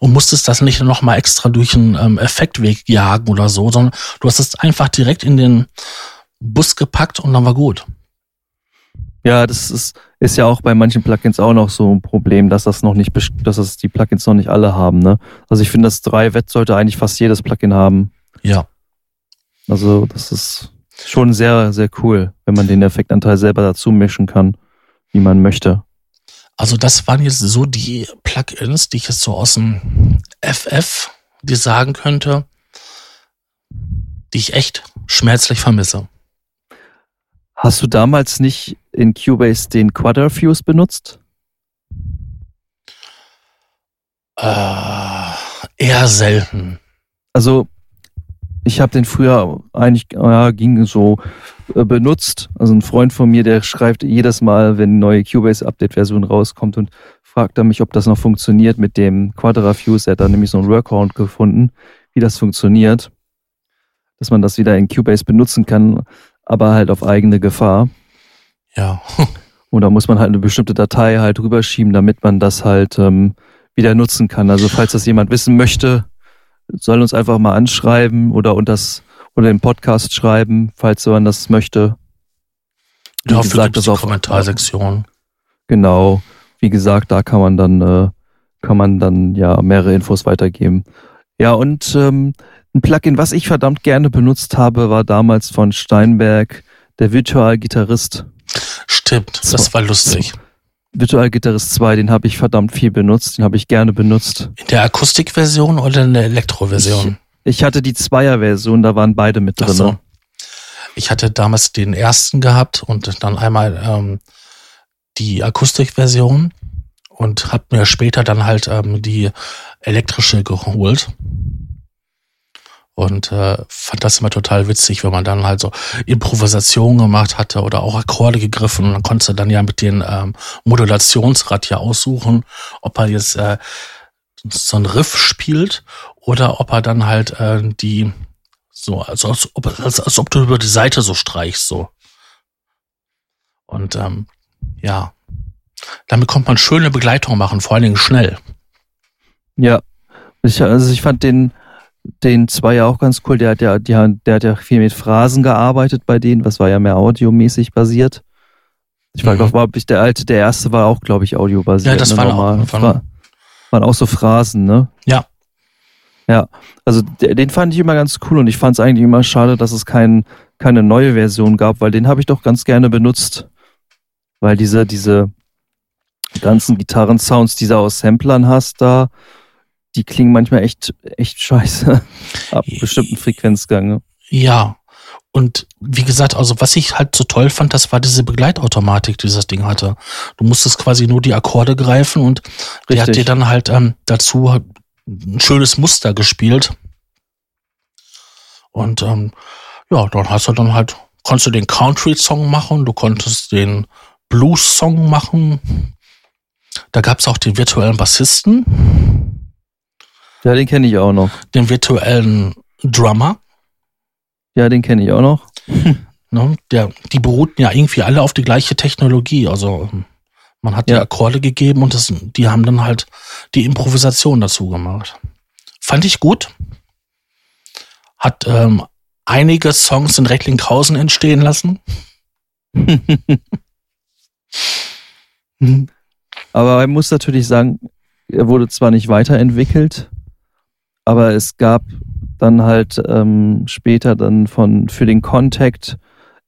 und musstest das nicht nochmal extra durch einen ähm, Effektweg jagen oder so, sondern du hast es einfach direkt in den Bus gepackt und dann war gut. Ja, das ist, ist ja auch bei manchen Plugins auch noch so ein Problem, dass das noch nicht, dass das die Plugins noch nicht alle haben. Ne? Also ich finde, das 3 Wett sollte eigentlich fast jedes Plugin haben. Ja. Also das ist schon sehr, sehr cool, wenn man den Effektanteil selber dazu mischen kann, wie man möchte. Also das waren jetzt so die Plugins, die ich jetzt so aus dem FF dir sagen könnte, die ich echt schmerzlich vermisse. Hast du damals nicht in Cubase den Quadrifuse benutzt? Äh, eher selten. Also ich habe den früher eigentlich, ja, ging so äh, benutzt. Also ein Freund von mir, der schreibt jedes Mal, wenn eine neue Cubase-Update-Version rauskommt und fragt er mich, ob das noch funktioniert mit dem Quadra-Fuse. Er hat da nämlich so einen Workaround gefunden, wie das funktioniert. Dass man das wieder in Cubase benutzen kann, aber halt auf eigene Gefahr. Ja. Und da muss man halt eine bestimmte Datei halt rüberschieben, damit man das halt ähm, wieder nutzen kann. Also falls das jemand wissen möchte, soll uns einfach mal anschreiben oder und das oder den Podcast schreiben, falls man das möchte. Wie ja, gesagt, das auf Kommentarsektion. Genau. Wie gesagt, da kann man dann äh, kann man dann ja mehrere Infos weitergeben. Ja, und ähm, ein Plugin, was ich verdammt gerne benutzt habe, war damals von Steinberg, der Virtual Gitarrist. Stimmt, das war lustig. Virtual Guitarist 2, den habe ich verdammt viel benutzt, den habe ich gerne benutzt. In der Akustikversion oder in der Elektroversion? Ich, ich hatte die Zweier-Version, da waren beide mit drin. So. Ich hatte damals den ersten gehabt und dann einmal ähm, die Akustikversion und habe mir später dann halt ähm, die elektrische geholt und äh, fand das immer total witzig, wenn man dann halt so Improvisation gemacht hatte oder auch Akkorde gegriffen und dann konntest du dann ja mit dem ähm, Modulationsrad ja aussuchen, ob er jetzt äh, so ein Riff spielt oder ob er dann halt äh, die so, also als ob, als, als ob du über die Seite so streichst, so. Und ähm, ja, damit kommt man schöne Begleitung machen, vor allen Dingen schnell. Ja, ich, also ich fand den den zwei ja auch ganz cool. Der hat ja, der, der hat ja viel mit Phrasen gearbeitet bei denen, was war ja mehr audiomäßig basiert. Ich war, mhm. glaube ich, der alte, der erste war auch, glaube ich, audiobasiert. Ja, das ne, war auch, war, waren auch so Phrasen, ne? Ja. Ja, also den fand ich immer ganz cool und ich fand es eigentlich immer schade, dass es kein, keine neue Version gab, weil den habe ich doch ganz gerne benutzt. Weil diese, diese ganzen Gitarrensounds, die du aus Samplern hast da, die klingen manchmal echt, echt scheiße. Ab bestimmten Frequenzgang. Ja. Und wie gesagt, also was ich halt so toll fand, das war diese Begleitautomatik, die dieses Ding hatte. Du musstest quasi nur die Akkorde greifen und Richtig. der hat dir dann halt ähm, dazu ein schönes Muster gespielt. Und ähm, ja, dann hast du dann halt, konntest du den Country-Song machen, du konntest den Blues-Song machen. Da gab es auch den virtuellen Bassisten. Ja, den kenne ich auch noch. Den virtuellen Drummer. Ja, den kenne ich auch noch. ne, der, die beruhten ja irgendwie alle auf die gleiche Technologie. Also man hat ja. die Akkorde gegeben und das, die haben dann halt die Improvisation dazu gemacht. Fand ich gut. Hat ähm, einige Songs in Recklinghausen entstehen lassen. Aber man muss natürlich sagen, er wurde zwar nicht weiterentwickelt, aber es gab dann halt ähm, später dann von für den Contact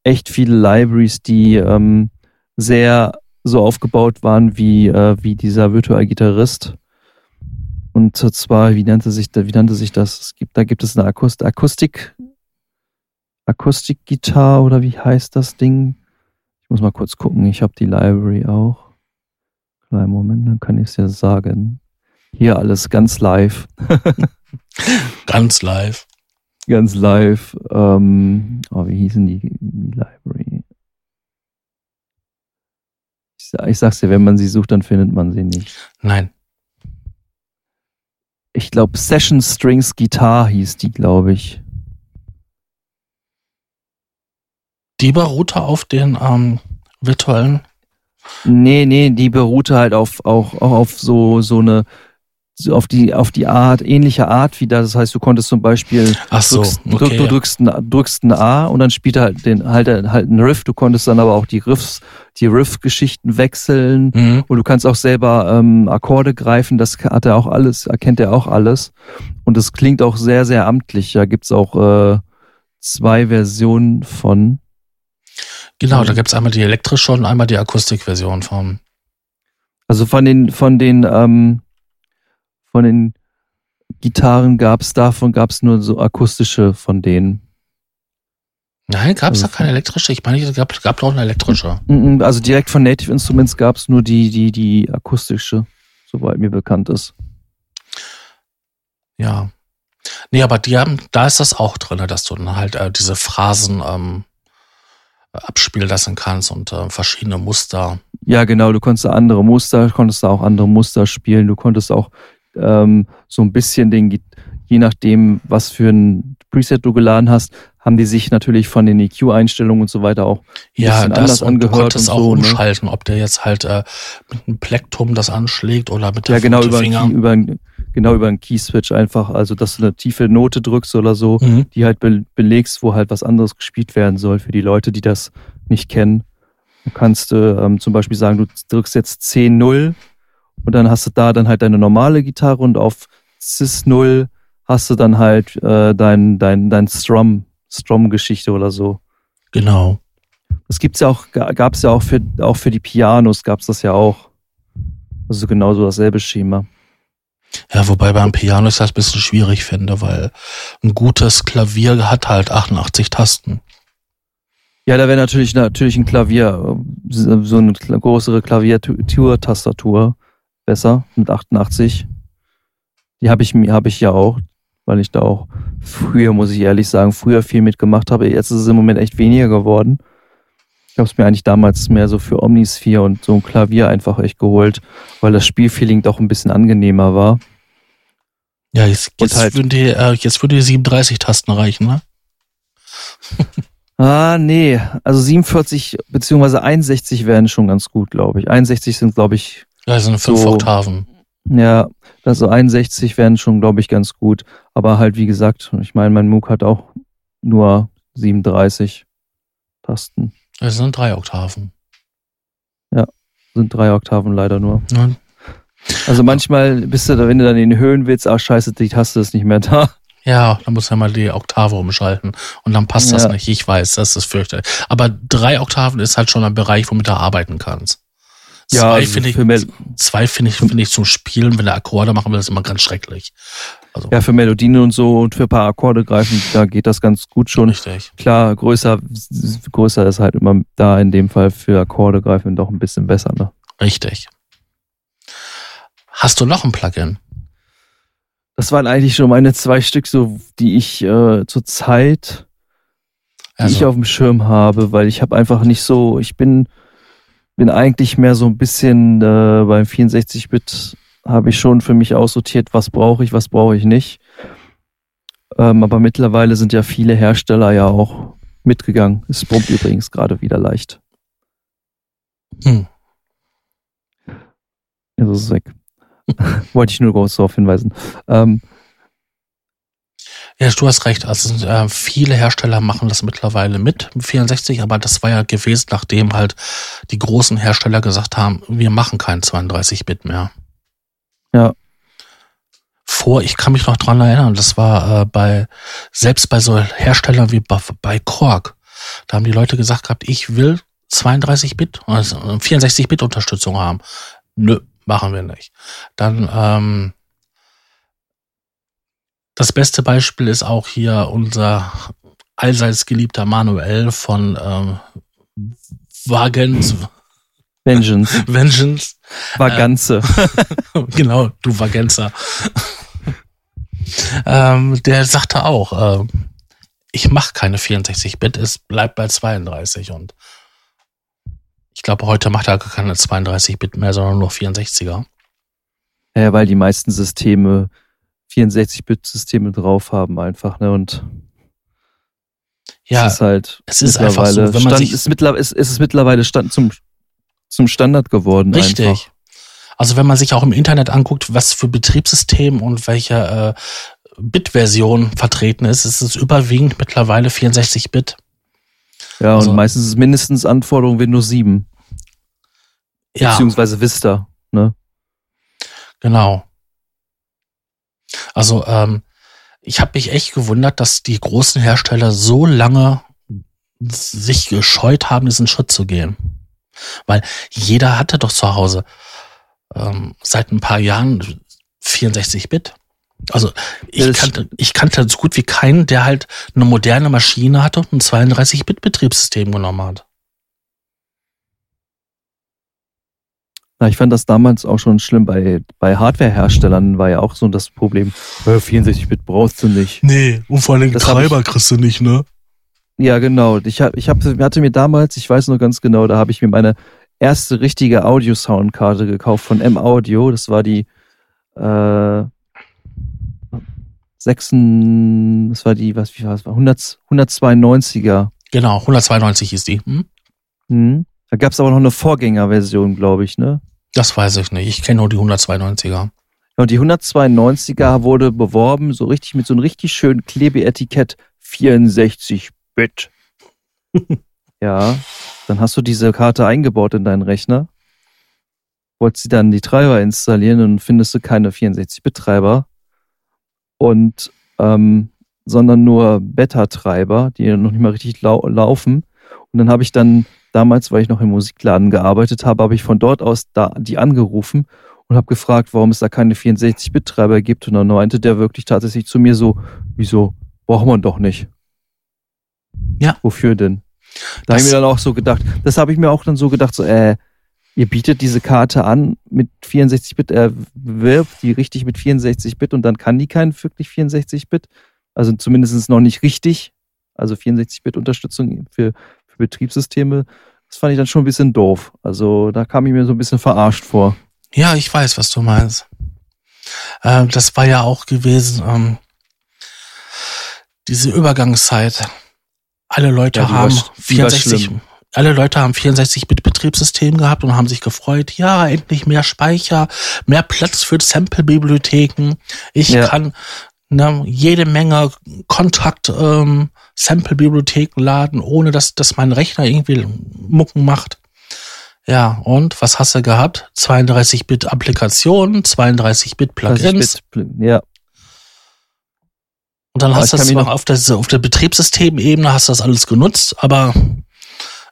echt viele Libraries, die ähm, sehr so aufgebaut waren wie, äh, wie dieser Virtual-Gitarrist. Und zwar, wie nannte sich, wie nannte sich das? Es gibt, da gibt es eine Akustik, Akustik, Akustikgitarre oder wie heißt das Ding? Ich muss mal kurz gucken. Ich habe die Library auch. Kleinen Moment, dann kann ich es ja sagen. Hier alles ganz live. Ganz live. ganz live. Ähm, oh, wie hießen die, die Library? Ich, ich sag's dir, wenn man sie sucht, dann findet man sie nicht. Nein. Ich glaube, Session Strings Guitar hieß die, glaube ich. Die beruhte auf den ähm, virtuellen. Nee, nee, die beruhte halt auf auch, auch auf so so eine auf die auf die Art ähnliche Art wie das. Das heißt, du konntest zum Beispiel so, drückst, okay, drück, du drückst, ein, drückst ein A und dann spielt er halt den halt halt einen Riff. Du konntest dann aber auch die Riffs die Riff-Geschichten wechseln Mhm. und du kannst auch selber ähm, Akkorde greifen. Das hat er auch alles erkennt er auch alles und es klingt auch sehr sehr amtlich. Da gibt's auch äh, zwei Versionen von. Genau, da gibt's einmal die elektrische und einmal die Akustikversion von. Also von den von den ähm, von den Gitarren gab's davon gab's nur so akustische von denen. Nein, gab's Also da keine elektrische? Ich meine, es gab, gab doch eine elektrische. Also direkt von Native Instruments gab's nur die die die akustische, soweit mir bekannt ist. Ja. Nee, aber die haben, da ist das auch drin, dass du dann halt äh, diese Phrasen ähm, abspielen lassen kannst und äh, verschiedene Muster. Ja, genau. Du konntest da andere Muster, konntest da auch andere Muster spielen. Du konntest auch ähm, so ein bisschen den, je nachdem, was für ein Preset du geladen hast, haben die sich natürlich von den EQ-Einstellungen und so weiter auch ein Ja, bisschen das anders und du angehört konntest und auch so. Ne? umschalten, ob der jetzt halt äh, mit einem Plektrum das anschlägt oder mit der Ja, genau mit dem über, einen Finger. Key, über, genau über einen Key-Switch einfach. Also, dass du eine tiefe Note drückst oder so, Mhm. die halt be belegst, wo halt was anderes gespielt werden soll für die Leute, die das nicht kennen. Du kannst äh, ähm, zum Beispiel sagen, du drückst jetzt C0 und dann hast du da dann halt deine normale Gitarre und auf Cis0 hast du dann halt äh, dein, dein, dein Strum, Strum-Geschichte oder so. Genau. Das gibt's ja auch, gab es ja auch für, auch für die Pianos gab's das ja auch. Also genauso dasselbe Schema. Ja, wobei beim Piano ich das ein bisschen schwierig finde, weil ein gutes Klavier hat halt 88 Tasten. Ja, da wäre natürlich natürlich ein Klavier, äh, so eine größere Klaviatur-Tastatur besser mit 88. Die habe ich mir habe ich ja auch, weil ich da auch früher muss ich ehrlich sagen, früher viel mitgemacht habe. Jetzt ist es im Moment echt weniger geworden. Ich habe es mir eigentlich damals mehr so für Omnisphere und so ein Klavier einfach echt geholt, weil das Spielfeeling doch ein bisschen angenehmer war. Ja, jetzt, jetzt, halt- würden die, äh, jetzt würde die 37 Tasten reichen, ne? Ah, nee, also 47 beziehungsweise 61 wären schon ganz gut, glaube ich. 61 sind, glaube ich, Ja, das sind fünf So. Oktaven. Ja, also 61 wären schon, glaube ich, ganz gut. Aber halt, wie gesagt, ich meine, mein Moog hat auch nur 37 Tasten. Das sind drei Oktaven. Sind drei Oktaven leider nur. Ne? Also manchmal bist du da, wenn du dann in den Höhen willst, ach scheiße, die Taste ist nicht mehr da. Ja, dann muss er mal die Oktave umschalten. Und dann passt das Ja. nicht. Ich weiß, das ist fürchterlich. Aber drei Oktaven ist halt schon ein Bereich, womit du arbeiten kannst. Zwei also finde ich, Mel zwei finde ich, finde ich zum Spielen, wenn du Akkorde machen willst, immer ganz schrecklich. Also, ja, für Melodien und so und für ein paar Akkorde greifen, da geht das ganz gut schon. richtig. Klar, größer, größer ist halt immer da in dem Fall für Akkorde greifen doch ein bisschen besser, ne? Richtig. Hast du noch ein Plugin? Das waren eigentlich schon meine zwei Stück, so die ich äh, zur Zeit, die ich Also, auf dem Schirm habe, weil ich habe einfach nicht so, ich bin bin eigentlich mehr so ein bisschen äh, beim 64-Bit habe ich schon für mich aussortiert, was brauche ich, was brauche ich nicht. Ähm, aber mittlerweile sind ja viele Hersteller ja auch mitgegangen. Es brummt übrigens gerade wieder leicht. hm, Jetzt ist es weg. Wollte ich nur kurz darauf hinweisen. Ähm, ja, du hast recht. Also äh, viele Hersteller machen das mittlerweile mit im 64, aber das war ja gewesen, nachdem halt die großen Hersteller gesagt haben, wir machen kein 32-Bit mehr. Ja. Vor, ich kann mich noch dran erinnern, das war äh, bei, selbst bei so Herstellern wie bei, bei Korg, da haben die Leute gesagt gehabt, ich will 32-Bit, also 64-Bit-Unterstützung haben. Nö, machen wir nicht. Dann, ähm, das beste Beispiel ist auch hier unser allseits geliebter Manuel von ähm, Wagens, Vengeance Vengeance. war Äh, genau, du Vagenzer. ähm, der sagte auch, äh, ich mache keine 64-Bit, es bleibt bei 32 und ich glaube, heute macht er gar keine 32-Bit mehr, sondern nur 64er. Ja, weil die meisten Systeme 64-Bit-Systeme drauf haben einfach, ne? Und ja, es ist halt es ist einfach so, wenn man Stand, sich ist, mittlerweile, ist, ist es mittlerweile Stand zum, zum Standard geworden. Richtig. Einfach. Also wenn man sich auch im Internet anguckt, was für Betriebssystem und welche äh, Bit-Version vertreten ist, ist es überwiegend mittlerweile 64-Bit. Ja, Also- und meistens ist es mindestens Anforderung Windows 7, Ja, beziehungsweise Vista. Ne? genau. Also ähm, ich habe mich echt gewundert, dass die großen Hersteller so lange sich gescheut haben, diesen Schritt zu gehen. Weil jeder hatte doch zu Hause ähm, seit ein paar Jahren 64-Bit. Also ich das- kannte, ich kannte so gut wie keinen, der halt eine moderne Maschine hatte und ein 32-Bit-Betriebssystem genommen hat. Na, ich fand das damals auch schon schlimm. Bei, bei Hardware-Herstellern war ja auch so das Problem, äh, 64-Bit brauchst du nicht. Nee, und vor allem Das hab ich- kriegst du nicht, ne? Ja, genau. Ich, hab, ich hab, hatte mir damals, ich weiß noch ganz genau, da habe ich mir meine erste richtige Audio-Soundkarte gekauft von M-Audio. Das war die äh, 6, das war die, was, wie war es, 100, 192er. Genau, 192 ist die. Hm? Hm. Da gab es aber noch eine Vorgängerversion, glaube ich, ne? Das weiß ich nicht. Ich kenne nur die 192er. Ja, Und die 192er wurde beworben, so richtig mit so einem richtig schönen Klebeetikett 64-Bit. ja, dann hast du diese Karte eingebaut in deinen Rechner. Wolltest sie dann die Treiber installieren und findest du keine 64-Bit-Treiber. Und ähm, sondern nur Beta-Treiber, die noch nicht mal richtig lau laufen. Und dann habe ich dann damals, weil ich noch im Musikladen gearbeitet habe, habe ich von dort aus da die angerufen und habe gefragt, warum es da keine 64-Bit-Treiber gibt. Und dann meinte der wirklich tatsächlich zu mir so, wieso, braucht man doch nicht. Ja. Wofür denn? Da habe ich mir dann auch so gedacht, das habe ich mir auch dann so gedacht, so, äh, ihr bietet diese Karte an mit 64-Bit, er wirbt die richtig mit 64-Bit und dann kann die keinen wirklich 64-Bit. Also zumindest noch nicht richtig. Also 64-Bit-Unterstützung für, für Betriebssysteme. Das fand ich dann schon ein bisschen doof. Also da kam ich mir so ein bisschen verarscht vor. Ja, ich weiß, was du meinst. Ähm, das war ja auch gewesen, ähm, diese Übergangszeit. Alle Leute Ja, haben sch- die war 64, schlimm. alle Leute haben 64-Bit-Betriebssystem gehabt und haben sich gefreut, ja, endlich mehr Speicher, mehr Platz für Sample-Bibliotheken. Ich Ja. kann ne, jede Menge Kontakt ähm, laden, ohne dass, dass mein Rechner irgendwie Mucken macht. Ja, und was hast du gehabt? 32-Bit-Applikationen, 32-Bit-Plugins. 30-Bit, Ja, Und dann Aber hast du das zwar auf der, auf der Betriebssystemebene hast du das alles genutzt, aber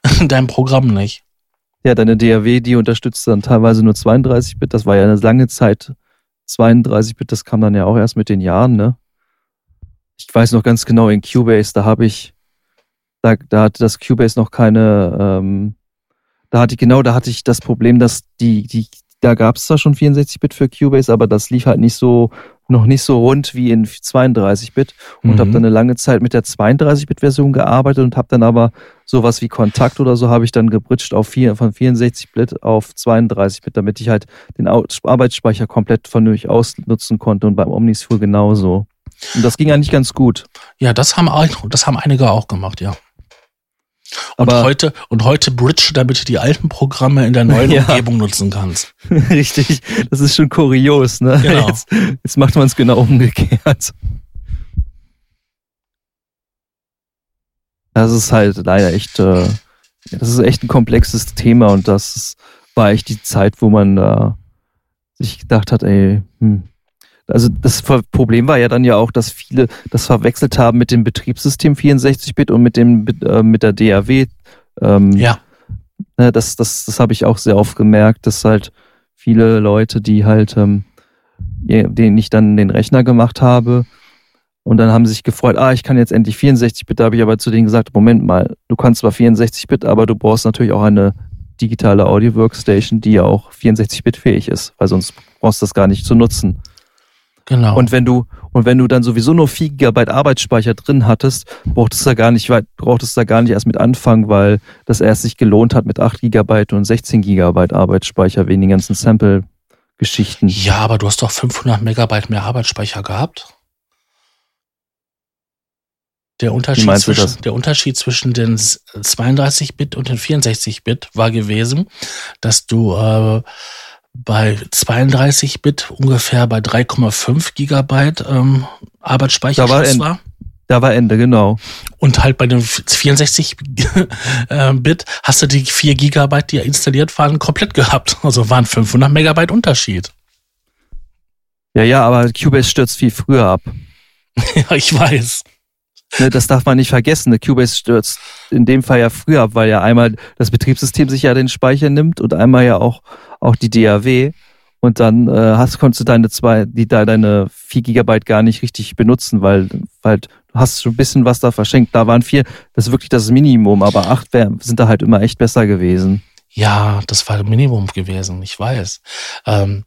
in deinem Programm nicht. Ja, deine DAW, die unterstützt dann teilweise nur 32-Bit. Das war ja eine lange Zeit 32-Bit. Das kam dann ja auch erst mit den Jahren, ne? Ich weiß noch ganz genau, in Cubase, da habe ich, da, da hatte das Cubase noch keine, ähm, da hatte ich, genau, da hatte ich das Problem, dass die, die, da gab es zwar schon 64-Bit für Cubase, aber das lief halt nicht so, noch nicht so rund wie in 32-Bit und Mhm. habe dann eine lange Zeit mit der 32-Bit-Version gearbeitet und habe dann aber sowas wie Kontakt oder so habe ich dann gebritscht auf vier, von 64-Bit auf 32-Bit, damit ich halt den Arbeitsspeicher komplett vernünftig ausnutzen konnte und beim Omnisphere genauso. Und das ging eigentlich ganz gut. Ja, das haben, das haben einige auch gemacht, ja. Und Aber- heute, und heute Bridge, damit du die alten Programme in der neuen Ja. Umgebung nutzen kannst. Richtig, das ist schon kurios, ne? Genau. Jetzt, jetzt macht man es genau umgekehrt. Das ist halt leider echt, äh, das ist echt ein komplexes Thema und das war echt die Zeit, wo man da sich gedacht hat, ey, hm. Also das Problem war ja dann ja auch, dass viele das verwechselt haben mit dem Betriebssystem 64-Bit und mit dem äh, mit der DAW. Ähm, Ja, Ne, das das, das habe ich auch sehr oft gemerkt, dass halt viele Leute, die halt, ähm, denen ich dann den Rechner gemacht habe, und dann haben sie sich gefreut, ah, ich kann jetzt endlich 64-Bit, da habe ich aber zu denen gesagt, Moment mal, du kannst zwar 64-Bit, aber du brauchst natürlich auch eine digitale Audio-Workstation, die ja auch 64-Bit fähig ist, weil sonst brauchst du das gar nicht zu nutzen. Genau. Und wenn du, Und wenn du dann sowieso nur 4 GB Arbeitsspeicher drin hattest, brauchtest du da gar nicht weit, brauchtest da gar nicht erst mit anfangen, weil das erst sich gelohnt hat mit 8 GB und 16 GB Arbeitsspeicher wegen den ganzen Sample-Geschichten. Ja, aber du hast doch 500 Megabyte mehr Arbeitsspeicher gehabt. Der Unterschied, zwischen, der Unterschied zwischen den 32-Bit und den 64-Bit war gewesen, dass du äh, bei 32-Bit ungefähr bei 3,5 Gigabyte ähm, Arbeitsspeicher da war, war. Da war Ende, genau. Und halt bei dem 64-Bit äh, hast du die 4 Gigabyte, die ja installiert waren, komplett gehabt. Also waren 500 Megabyte Unterschied. Ja, ja, aber Cubase stürzt viel früher ab. ja, ich weiß. Ne, das darf man nicht vergessen. Ne? Cubase stürzt in dem Fall ja früher ab, weil ja einmal das Betriebssystem sich ja den Speicher nimmt und einmal ja auch, auch die DAW. Und dann äh, hast, konntest du deine zwei, die, deine vier Gigabyte gar nicht richtig benutzen, weil, weil du hast schon ein bisschen was da verschenkt. Da waren vier, das ist wirklich das Minimum, aber acht wär, sind da halt immer echt besser gewesen. Ja, das war Minimum gewesen, ich weiß. Ähm,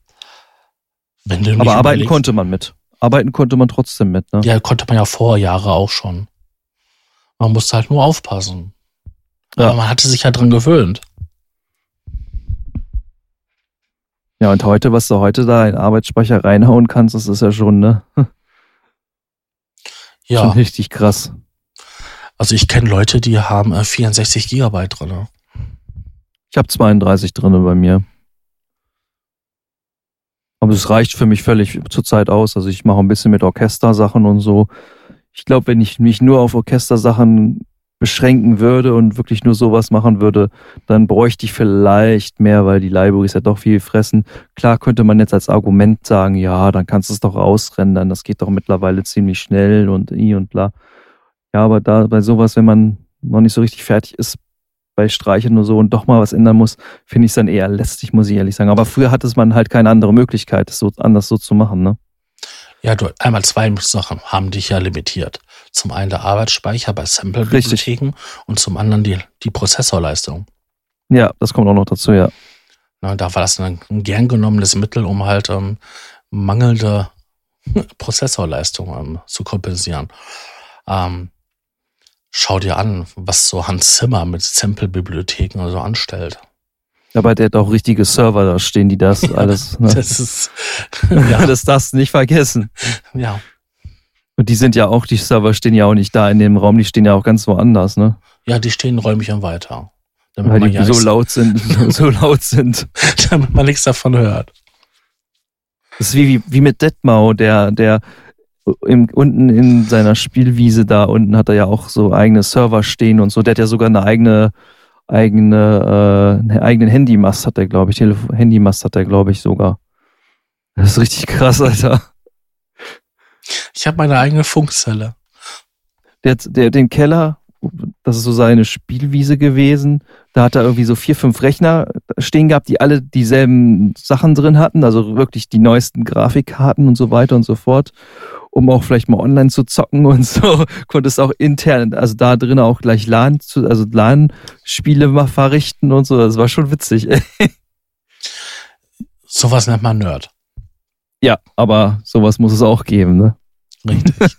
wenn du aber arbeiten konnte man mit arbeiten konnte man trotzdem mit, ne? Ja, konnte man ja vor Jahre auch schon. Man musste halt nur aufpassen. Ja. Aber man hatte sich ja dran gewöhnt. Ja, und heute, was du heute da in Arbeitsspeicher reinhauen kannst, das ist ja schon, ne? Ja. Schon richtig krass. Also ich kenne Leute, die haben 64 äh, Gigabyte drin. Ich habe 32 drin bei mir. Aber es reicht für mich völlig zurzeit aus. Also ich mache ein bisschen mit Orchestersachen und so. Ich glaube, wenn ich mich nur auf Orchestersachen beschränken würde und wirklich nur sowas machen würde, dann bräuchte ich vielleicht mehr, weil die Libraries ja doch viel fressen. Klar könnte man jetzt als Argument sagen, ja, dann kannst du es doch ausrendern, das geht doch mittlerweile ziemlich schnell und i und bla. Ja, aber da bei sowas, wenn man noch nicht so richtig fertig ist, bei Streichen nur so und doch mal was ändern muss, finde ich es dann eher lästig, muss ich ehrlich sagen. Aber früher hatte man halt keine andere Möglichkeit, es so anders so zu machen, ne? Ja, du, einmal zwei Sachen haben dich ja limitiert. Zum einen der Arbeitsspeicher bei Sample-Bibliotheken und zum anderen die, die Prozessorleistung. Ja, das kommt auch noch dazu, ja. Na, da war das ein, gern genommenes Mittel, um halt ähm, mangelnde Prozessorleistung ähm, zu kompensieren. Ähm, Schau dir an, was so Hans Zimmer mit Sample-Bibliotheken oder so anstellt. Aber der hat auch richtige Server da stehen, die das alles. Ne? das ist. Ja. das darfst du nicht vergessen. Ja. Und die sind ja auch, die Server stehen ja auch nicht da in dem Raum, die stehen ja auch ganz woanders, ne? Ja, die stehen räumlich weiter. Damit Weil die ja so laut sind, so laut sind. damit man nichts davon hört. Das ist wie, wie, wie mit Detmau, der, der im, unten in seiner Spielwiese da unten hat er ja auch so eigene Server stehen und so. Der hat ja sogar eine eigene, eigene, äh, einen eigenen Handymast hat er, glaube ich. Telef Handymast hat er, glaube ich, sogar. Das ist richtig krass, Alter. Ich habe meine eigene Funkzelle. Der, der, den Keller, das ist so seine Spielwiese gewesen. Da hat er irgendwie so vier, fünf Rechner stehen gehabt, die alle dieselben Sachen drin hatten, also wirklich die neuesten Grafikkarten und so weiter und so fort um auch vielleicht mal online zu zocken und so. Konntest auch intern, also da drin auch gleich LAN, zu, also LAN-Spiele mal verrichten und so. Das war schon witzig. sowas nennt man Nerd. Ja, aber sowas muss es auch geben, ne? Richtig.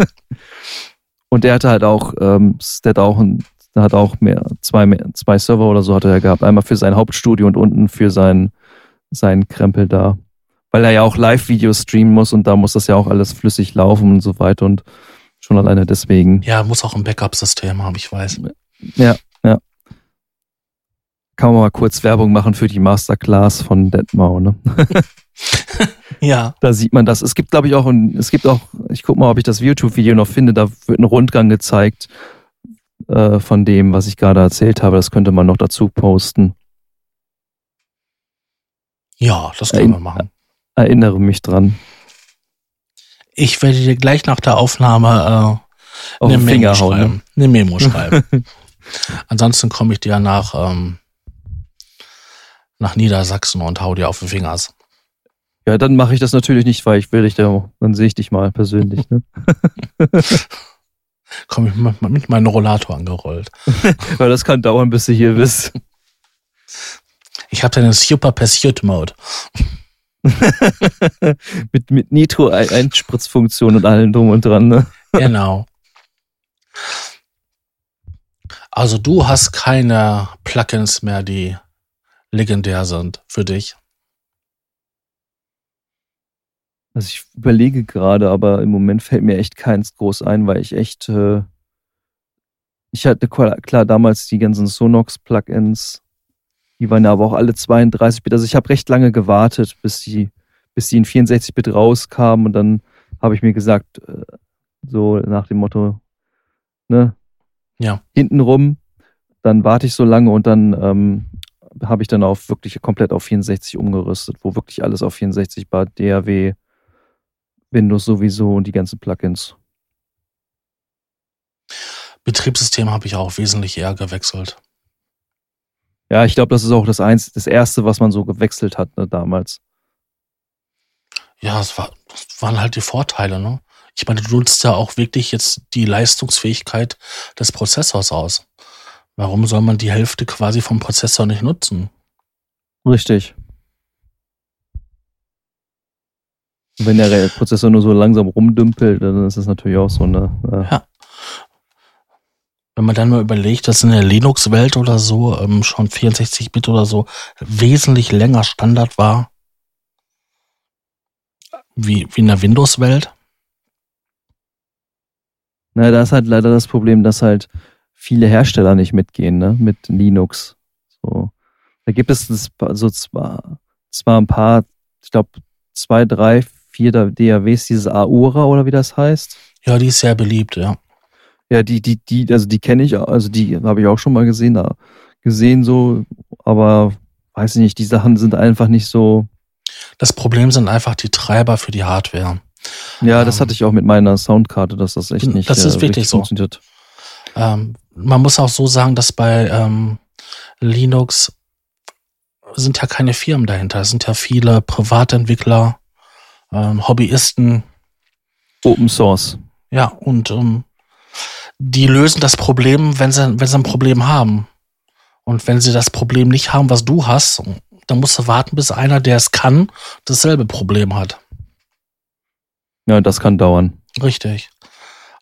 und der hatte halt auch, ähm, der hat auch ein, der hat auch mehr, zwei, mehr, zwei Server oder so hatte er gehabt. Einmal für sein Hauptstudio und unten für sein, sein Krempel da weil er ja auch Live-Videos streamen muss und da muss das ja auch alles flüssig laufen und so weiter und schon alleine deswegen. Ja, muss auch ein Backup-System haben, ich weiß. Ja, ja. Kann man mal kurz Werbung machen für die Masterclass von Deadmau, ne? ja. Da sieht man das. Es gibt, glaube ich, auch, ein, es gibt auch, ich guck mal, ob ich das YouTube-Video noch finde, da wird ein Rundgang gezeigt äh, von dem, was ich gerade erzählt habe. Das könnte man noch dazu posten. Ja, das können wir machen erinnere mich dran. Ich werde dir gleich nach der Aufnahme äh, eine, Memo hauen, schreiben, ne? eine Memo schreiben. Ansonsten komme ich dir nach, ähm, nach Niedersachsen und hau dir auf den Fingers. Ja, dann mache ich das natürlich nicht, weil ich will dich da, dann sehe ich dich mal persönlich. Ne? Komme ich mit, mit meinem Rollator angerollt. weil das kann dauern, bis du hier bist. Ich habe deinen Super Pursuit Mode. mit, mit Nitro-Einspritzfunktion und allem drum und dran, ne? Genau. Also du hast keine Plugins mehr, die legendär sind für dich. Also ich überlege gerade, aber im Moment fällt mir echt keins groß ein, weil ich echt, äh, ich hatte klar, klar damals die ganzen Sonox-Plugins, die waren ja aber auch alle 32-Bit. Also ich habe recht lange gewartet, bis die, bis die in 64-Bit rauskamen und dann habe ich mir gesagt, äh, so nach dem Motto, ne, Ja. hintenrum, dann warte ich so lange und dann ähm, habe ich dann auf wirklich komplett auf 64 umgerüstet, wo wirklich alles auf 64 war, DAW, Windows sowieso und die ganzen Plugins. Betriebssystem habe ich auch wesentlich eher gewechselt. Ja, ich glaube, das ist auch das eins, das erste, was man so gewechselt hat ne, damals. Ja, es war, das waren halt die Vorteile, ne? Ich meine, du nutzt ja auch wirklich jetzt die Leistungsfähigkeit des Prozessors aus. Warum soll man die Hälfte quasi vom Prozessor nicht nutzen? Richtig. Wenn der Prozessor nur so langsam rumdümpelt, dann ist das natürlich auch so eine. Äh, Ja. Wenn man dann mal überlegt, dass in der Linux-Welt oder so ähm, schon 64-Bit oder so wesentlich länger Standard war, wie, wie in der Windows-Welt. Na, da ist halt leider das Problem, dass halt viele Hersteller nicht mitgehen, ne, mit Linux. So. Da gibt es so zwar, zwar ein paar, ich glaube, zwei, drei, vier DAWs, dieses Aura oder wie das heißt. Ja, die ist sehr beliebt, ja. Ja, die, die, die, also die kenne ich, also die habe ich auch schon mal gesehen, gesehen so, aber weiß ich nicht, die Sachen sind einfach nicht so. Das Problem sind einfach die Treiber für die Hardware. Ja, das Ähm, hatte ich auch mit meiner Soundkarte, dass das echt nicht. das ist äh, wirklich so. Funktioniert. Ähm, man muss auch so sagen, dass bei ähm, Linux sind ja keine Firmen dahinter. Es sind ja viele Privatentwickler, ähm, Hobbyisten, Open Source. ja, und ähm, die lösen das Problem, wenn sie, wenn sie ein Problem haben. Und wenn sie das Problem nicht haben, was du hast, dann musst du warten, bis einer, der es kann, dasselbe Problem hat. Ja, das kann dauern. Richtig.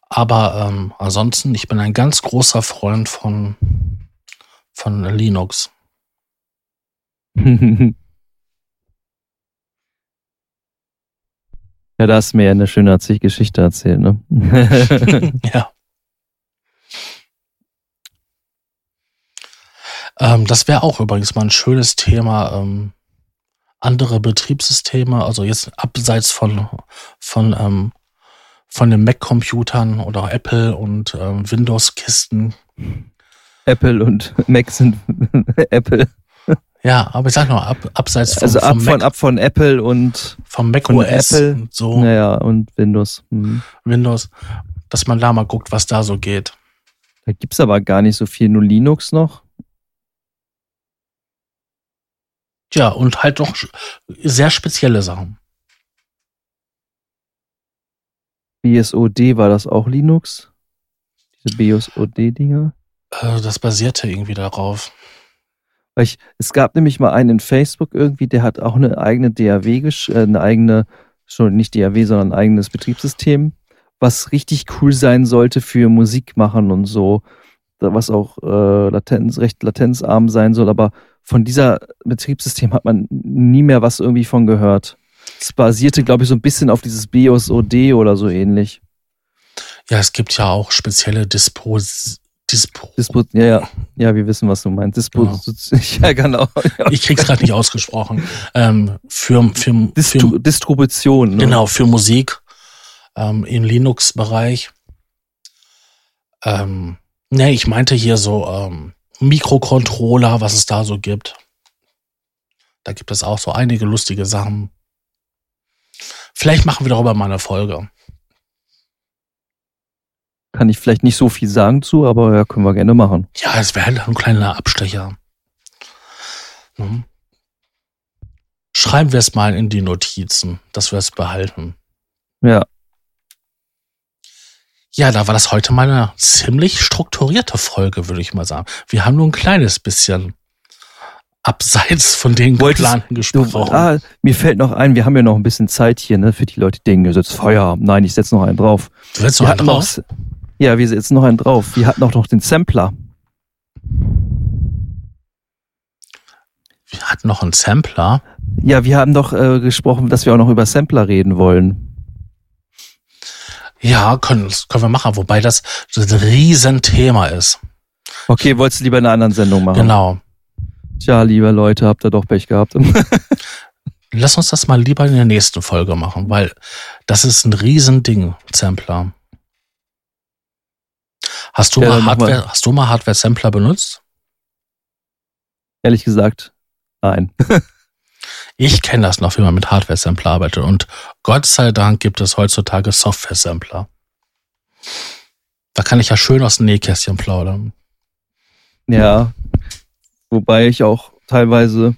Aber ähm, ansonsten, ich bin ein ganz großer Freund von, von Linux. ja, da hast du mir ja eine schöne Geschichte erzählt, ne? ja. Ähm, das wäre auch übrigens mal ein schönes Thema. Ähm, andere Betriebssysteme, also jetzt abseits von, von, ähm, von den Mac-Computern oder Apple und ähm, Windows-Kisten. Apple und Mac sind Apple. Ja, aber ich sag nur, ab, abseits von, Also ab von, Mac, ab von Apple und vom Mac von OS Apple. und so, naja, und Windows. Hm. Windows, dass man da mal guckt, was da so geht. Da gibt's aber gar nicht so viel, nur Linux noch. Ja, und halt doch sehr spezielle Sachen. BSOD war das auch Linux? Diese BSOD-Dinger? Äh, das basierte irgendwie darauf. Weil ich, es gab nämlich mal einen in Facebook irgendwie, der hat auch eine eigene DAW, äh, eine eigene, schon nicht DAW, sondern ein eigenes Betriebssystem, was richtig cool sein sollte für Musik machen und so, was auch äh, Latenz, recht latenzarm sein soll, aber von dieser Betriebssystem hat man nie mehr was irgendwie von gehört. Es basierte, glaube ich, so ein bisschen auf dieses BSOD oder so ähnlich. Ja, es gibt ja auch spezielle Dispos. Dispo. Dispo ja, ja, ja, wir wissen, was du meinst. Dispo ja, genau. ich krieg's gerade nicht ausgesprochen. Ähm, für, für, Distru für, Distribution. Ne? genau, für Musik ähm, im Linux-Bereich. Ähm, nee, ich meinte hier so ähm, Mikrocontroller, was es da so gibt. Da gibt es auch so einige lustige Sachen. Vielleicht machen wir darüber mal eine Folge. Kann ich vielleicht nicht so viel sagen zu, aber ja, können wir gerne machen. Ja, es wäre halt ein kleiner Abstecher. Mhm. Schreiben wir es mal in die Notizen, dass wir es behalten. Ja. Ja, da war das heute mal eine ziemlich strukturierte Folge, würde ich mal sagen. Wir haben nur ein kleines bisschen abseits von den geplanten Gesprächen. Ah, mir fällt noch ein, wir haben ja noch ein bisschen Zeit hier, ne, für die Leute, die denken, ihr setzt Feuer. Nein, ich setze noch einen drauf. Du setzt noch Wir einen drauf? noch- Ja, wir setzen noch einen drauf. Wir hatten auch noch den Sampler. Wir hatten noch einen Sampler. Ja, wir haben doch äh, gesprochen, dass wir auch noch über Sampler reden wollen. Ja, können, können wir machen, wobei das ein Riesenthema ist. Okay, wolltest du lieber in einer anderen Sendung machen? Genau. Tja, lieber Leute, habt ihr doch Pech gehabt. Lass uns das mal lieber in der nächsten Folge machen, weil das ist ein Riesending, Sampler. Hast du Ja, mal mach mal. Hardware, hast du mal Hardware-Sampler benutzt? Ehrlich gesagt, nein. Ich kenne das noch, wie man mit Hardware-Sampler arbeitet. Und Gott sei Dank gibt es heutzutage Software-Sampler. Da kann ich ja schön aus dem Nähkästchen plaudern. Ja. Wobei ich auch teilweise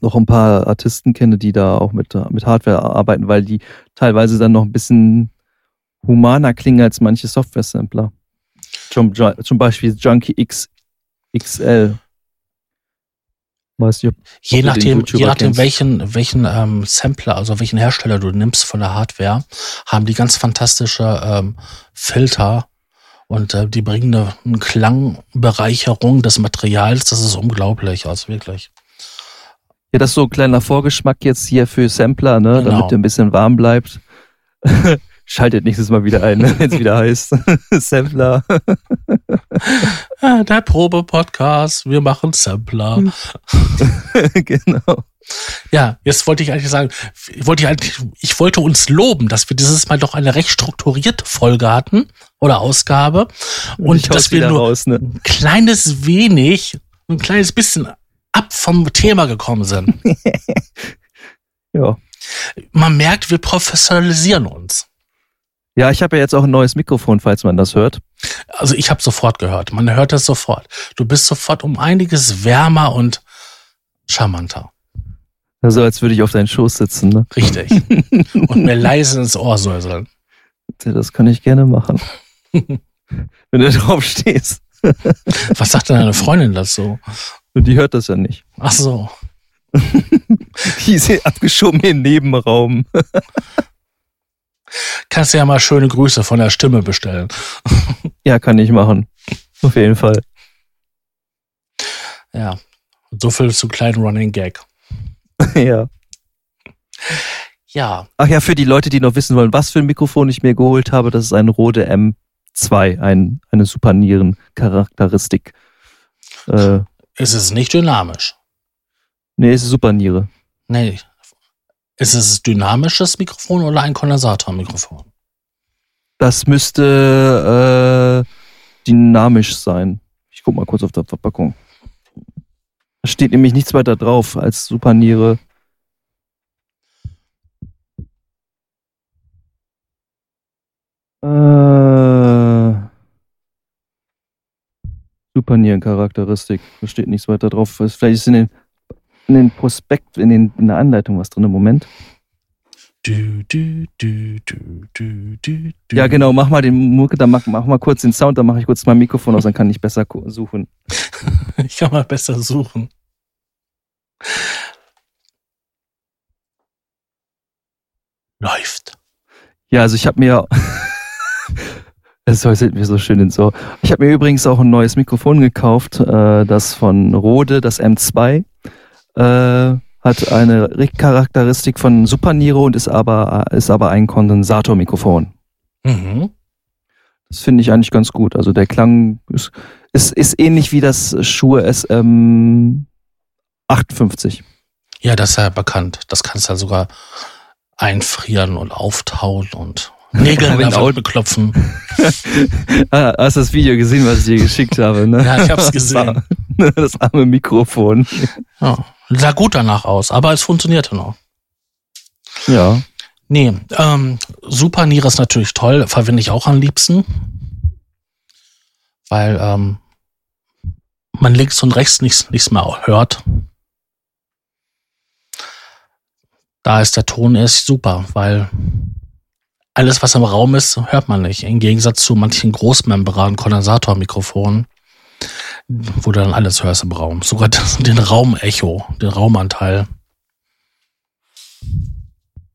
noch ein paar Artisten kenne, die da auch mit, mit Hardware arbeiten, weil die teilweise dann noch ein bisschen humaner klingen als manche Software-Sampler. Zum, zum Beispiel Junkie X XL. Weiß nicht, Je nachdem, je nachdem welchen, welchen ähm, Sampler, also welchen Hersteller du nimmst von der Hardware, haben die ganz fantastische ähm, Filter und äh, die bringen eine, eine Klangbereicherung des Materials. Das ist unglaublich, also wirklich. Ja, das ist so ein kleiner Vorgeschmack jetzt hier für Sampler, ne, Genau. damit der ein bisschen warm bleibt. Schaltet nächstes Mal wieder ein, wenn es wieder heißt. Sampler. Äh, der Probe-Podcast, wir machen Sampler. genau. Ja, jetzt wollte ich eigentlich sagen, ich wollte, ich, eigentlich, ich wollte uns loben, dass wir dieses Mal doch eine recht strukturierte Folge hatten oder Ausgabe und dass wir nur raus, ne? ein kleines wenig, ein kleines bisschen ab vom Thema gekommen sind. Ja. Man merkt, wir professionalisieren uns. Ja, ich habe ja jetzt auch ein neues Mikrofon, falls man das hört. Also ich habe sofort gehört, man hört das sofort. Du bist sofort um einiges wärmer und charmanter. Also als würde ich auf deinen Schoß sitzen, ne? Richtig. und mir leise ins Ohr säuseln. Das kann ich gerne machen. Wenn du drauf stehst. Was sagt denn deine Freundin dazu? Und die hört das ja nicht. Ach so. Die ist abgeschoben im Nebenraum. Kannst du ja mal schöne Grüße von der Stimme bestellen. Ja, kann ich machen. Auf jeden Fall. Ja. So viel zu kleinen Running Gag. ja. Ja, Ach ja, für die Leute, die noch wissen wollen, was für ein Mikrofon ich mir geholt habe, das ist ein Rode M2, ein, eine Supernieren-Charakteristik. Äh, es ist nicht dynamisch. nee, es ist Superniere. Nee. Ist es ein dynamisches Mikrofon oder ein Kondensatormikrofon? Das müsste äh, dynamisch sein. Ich guck mal kurz auf der Verpackung. Da steht nämlich nichts weiter drauf als Superniere. Äh, Supernierencharakteristik. Da steht nichts weiter drauf. Vielleicht ist in den, in den Prospekt, in, den, in der Anleitung was drin. Moment. Du, du, du. Ja, genau, mach mal den Mucke, dann mach, mach mal kurz den Sound, dann mache ich kurz mein Mikrofon aus, dann kann ich besser suchen. Ich kann mal besser suchen. Läuft. Ja, also ich habe mir. Es häuselt mir so schön ins Ohr. Ich habe mir übrigens auch ein neues Mikrofon gekauft, äh, das von Rode, das M2. Äh, hat eine Charakteristik von Super Niro und ist aber, ist aber ein Kondensatormikrofon. Mhm. Das finde ich eigentlich ganz gut. Also der Klang ist, ist, ist ähnlich wie das Shure SM 58. Ja, das ist ja bekannt. Das kannst du ja sogar einfrieren und auftauen und Nägel in der Genau. Wand beklopfen. Ah, hast das Video gesehen, was ich dir geschickt habe, ne? Ja, ich hab's gesehen. Das arme Mikrofon. Ja, sah gut danach aus, aber es funktionierte noch. Ja. Nee, ähm, Super Niere ist natürlich toll, verwende ich auch am liebsten. Weil ähm, man links und rechts nichts, nichts mehr hört. Da ist der Ton erst super, weil alles, was im Raum ist, hört man nicht. Im Gegensatz zu manchen Großmembran-Kondensatormikrofonen, wo du dann alles hörst im Raum. Sogar das, den Raumecho, den Raumanteil.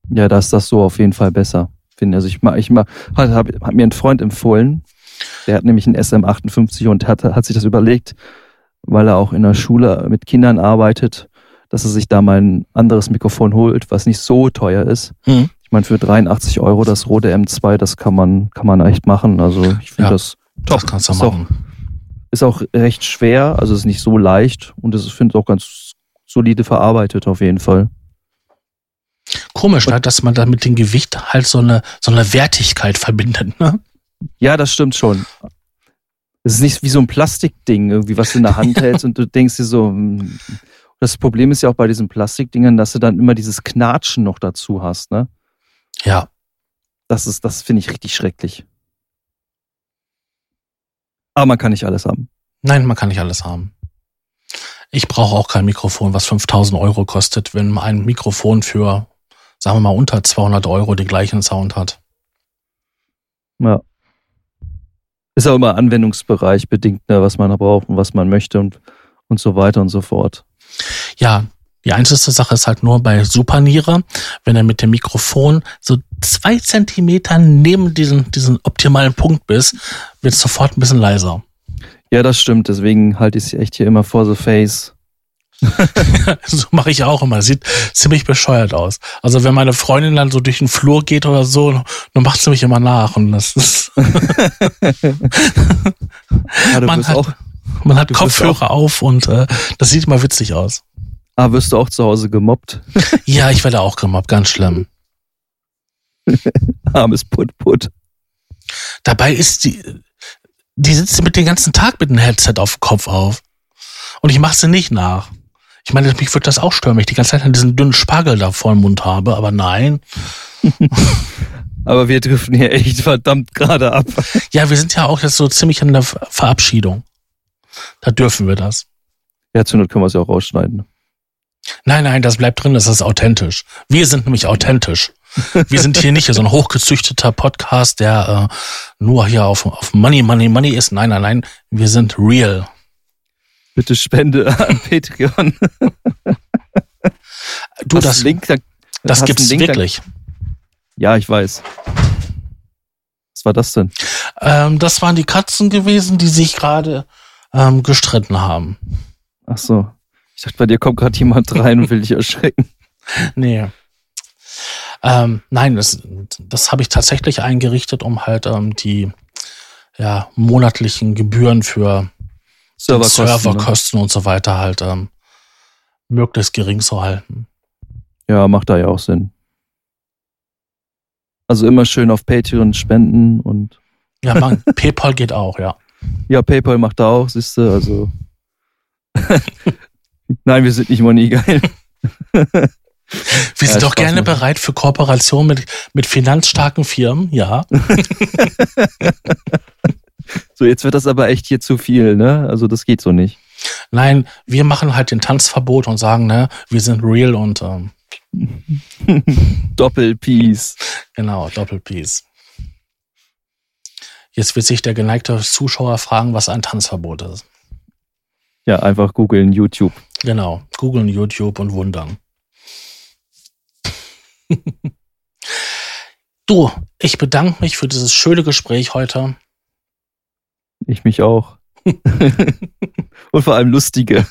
Ja, da ist das so auf jeden Fall besser. Finde also ich ich mal, hat, hat, hat mir ein Freund empfohlen, der hat nämlich einen SM58 und hat, hat sich das überlegt, weil er auch in der Schule mit Kindern arbeitet, dass er sich da mal ein anderes Mikrofon holt, was nicht so teuer ist. Hm. Ich meine, für 83 Euro das Rode M2, das kann man, kann man echt machen. Also ich finde Ja, das top. Das kannst du Ist auch, machen. Ist auch recht schwer, also ist nicht so leicht und es finde ich auch ganz solide verarbeitet auf jeden Fall. Komisch, ne, dass man da mit dem Gewicht halt so eine, so eine Wertigkeit verbindet. Ne? Ja, das stimmt schon. Es ist nicht wie so ein Plastikding, irgendwie, was du in der Hand hältst und du denkst dir so, hm. das Problem ist ja auch bei diesen Plastikdingern, dass du dann immer dieses Knatschen noch dazu hast, ne? Ja, Das ist, das finde ich richtig schrecklich. Aber man kann nicht alles haben. nein, man kann nicht alles haben. Ich brauche auch kein Mikrofon, was 5000 Euro kostet, wenn ein Mikrofon für, sagen wir mal, unter 200 Euro den gleichen Sound hat. Ja. Ist auch immer Anwendungsbereich bedingt, ne, was man braucht und was man möchte und, und so weiter und so fort. Ja, die einzige Sache ist halt nur bei Superniere, wenn er mit dem Mikrofon so zwei Zentimeter neben diesen, diesen optimalen Punkt bist, wird es sofort ein bisschen leiser. Ja, das stimmt. Deswegen halte ich es echt hier immer vor the face. so mache ich auch immer. Sieht ziemlich bescheuert aus. Also wenn meine Freundin dann so durch den Flur geht oder so, dann macht sie mich immer nach. Und das ist, Ja, Man hat- auch, man hat Kopfhörer auf und äh, das sieht immer witzig aus. Ah, wirst du auch zu Hause gemobbt. Ja, ich werde auch gemobbt, ganz schlimm. Armes Put-Put. Dabei ist die, die sitzt mit den ganzen Tag mit einem Headset auf dem Kopf auf. Und ich mache sie nicht nach. Ich meine, mich würde das auch stören, wenn ich die ganze Zeit diesen dünnen Spargel da vor dem Mund habe, aber nein. Aber wir driften hier echt verdammt gerade ab. Ja, wir sind ja auch jetzt so ziemlich in der Ver- Verabschiedung. Da dürfen wir das. Ja, zur Not können wir es ja auch rausschneiden. Nein, nein, das bleibt drin, das ist authentisch. Wir sind nämlich authentisch. Wir sind hier nicht so ein hochgezüchteter Podcast, der äh, nur hier auf, auf Money, Money, Money ist. Nein, nein, nein, wir sind real. Bitte spende an Patreon. Du, Hast das, Link, dann- das gibt's Link, wirklich. Ja, ich weiß. Was war das denn? Ähm, das waren die Katzen gewesen, die sich gerade ähm, gestritten haben. Ach so. Ich dachte, bei dir kommt gerade jemand rein und will dich erschrecken. Nee. Ähm, nein, das, das habe ich tatsächlich eingerichtet, um halt ähm, die ja, monatlichen Gebühren für Serverkosten. ne? Serverkosten und so weiter halt ähm, möglichst gering zu halten. Ja, macht da ja auch Sinn. Also immer schön auf Patreon spenden und Ja, man, PayPal geht auch, ja. ja, PayPal macht da auch, siehst du, also. Nein, wir sind nicht money geil. Wir Ja, sind doch Spaß gerne machen. bereit für Kooperation mit, mit finanzstarken Firmen, ja. So, jetzt wird das aber echt hier zu viel, ne? Also das geht so nicht. Nein, wir machen halt den Tanzverbot und sagen, ne, wir sind real und ähm, Doppel-Peace. genau, Doppelpiece. Jetzt wird sich der geneigte Zuschauer fragen, was ein Tanzverbot ist. Ja, einfach googeln, YouTube. Genau, googeln, YouTube und wundern. du, ich bedanke mich für dieses schöne Gespräch heute. Ich mich auch. und vor allem lustige.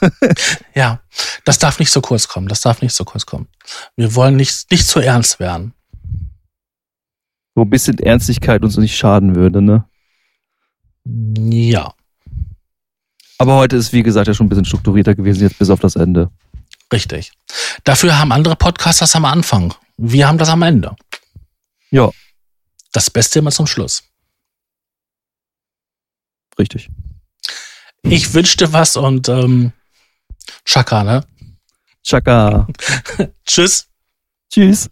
Ja, das darf nicht so kurz kommen. Das darf nicht so kurz kommen. Wir wollen nicht, nicht zu ernst werden. Wo ein bisschen Ernstigkeit uns nicht schaden würde, ne? Ja, Aber heute ist, wie gesagt, ja schon ein bisschen strukturierter gewesen, jetzt bis auf das Ende. richtig. Dafür haben andere Podcasts das am Anfang. Wir haben das am Ende. Ja, Das Beste immer zum Schluss. richtig. Ich wünschte was und ähm, Chaka, ne? Chaka. Tschüss. Tschüss.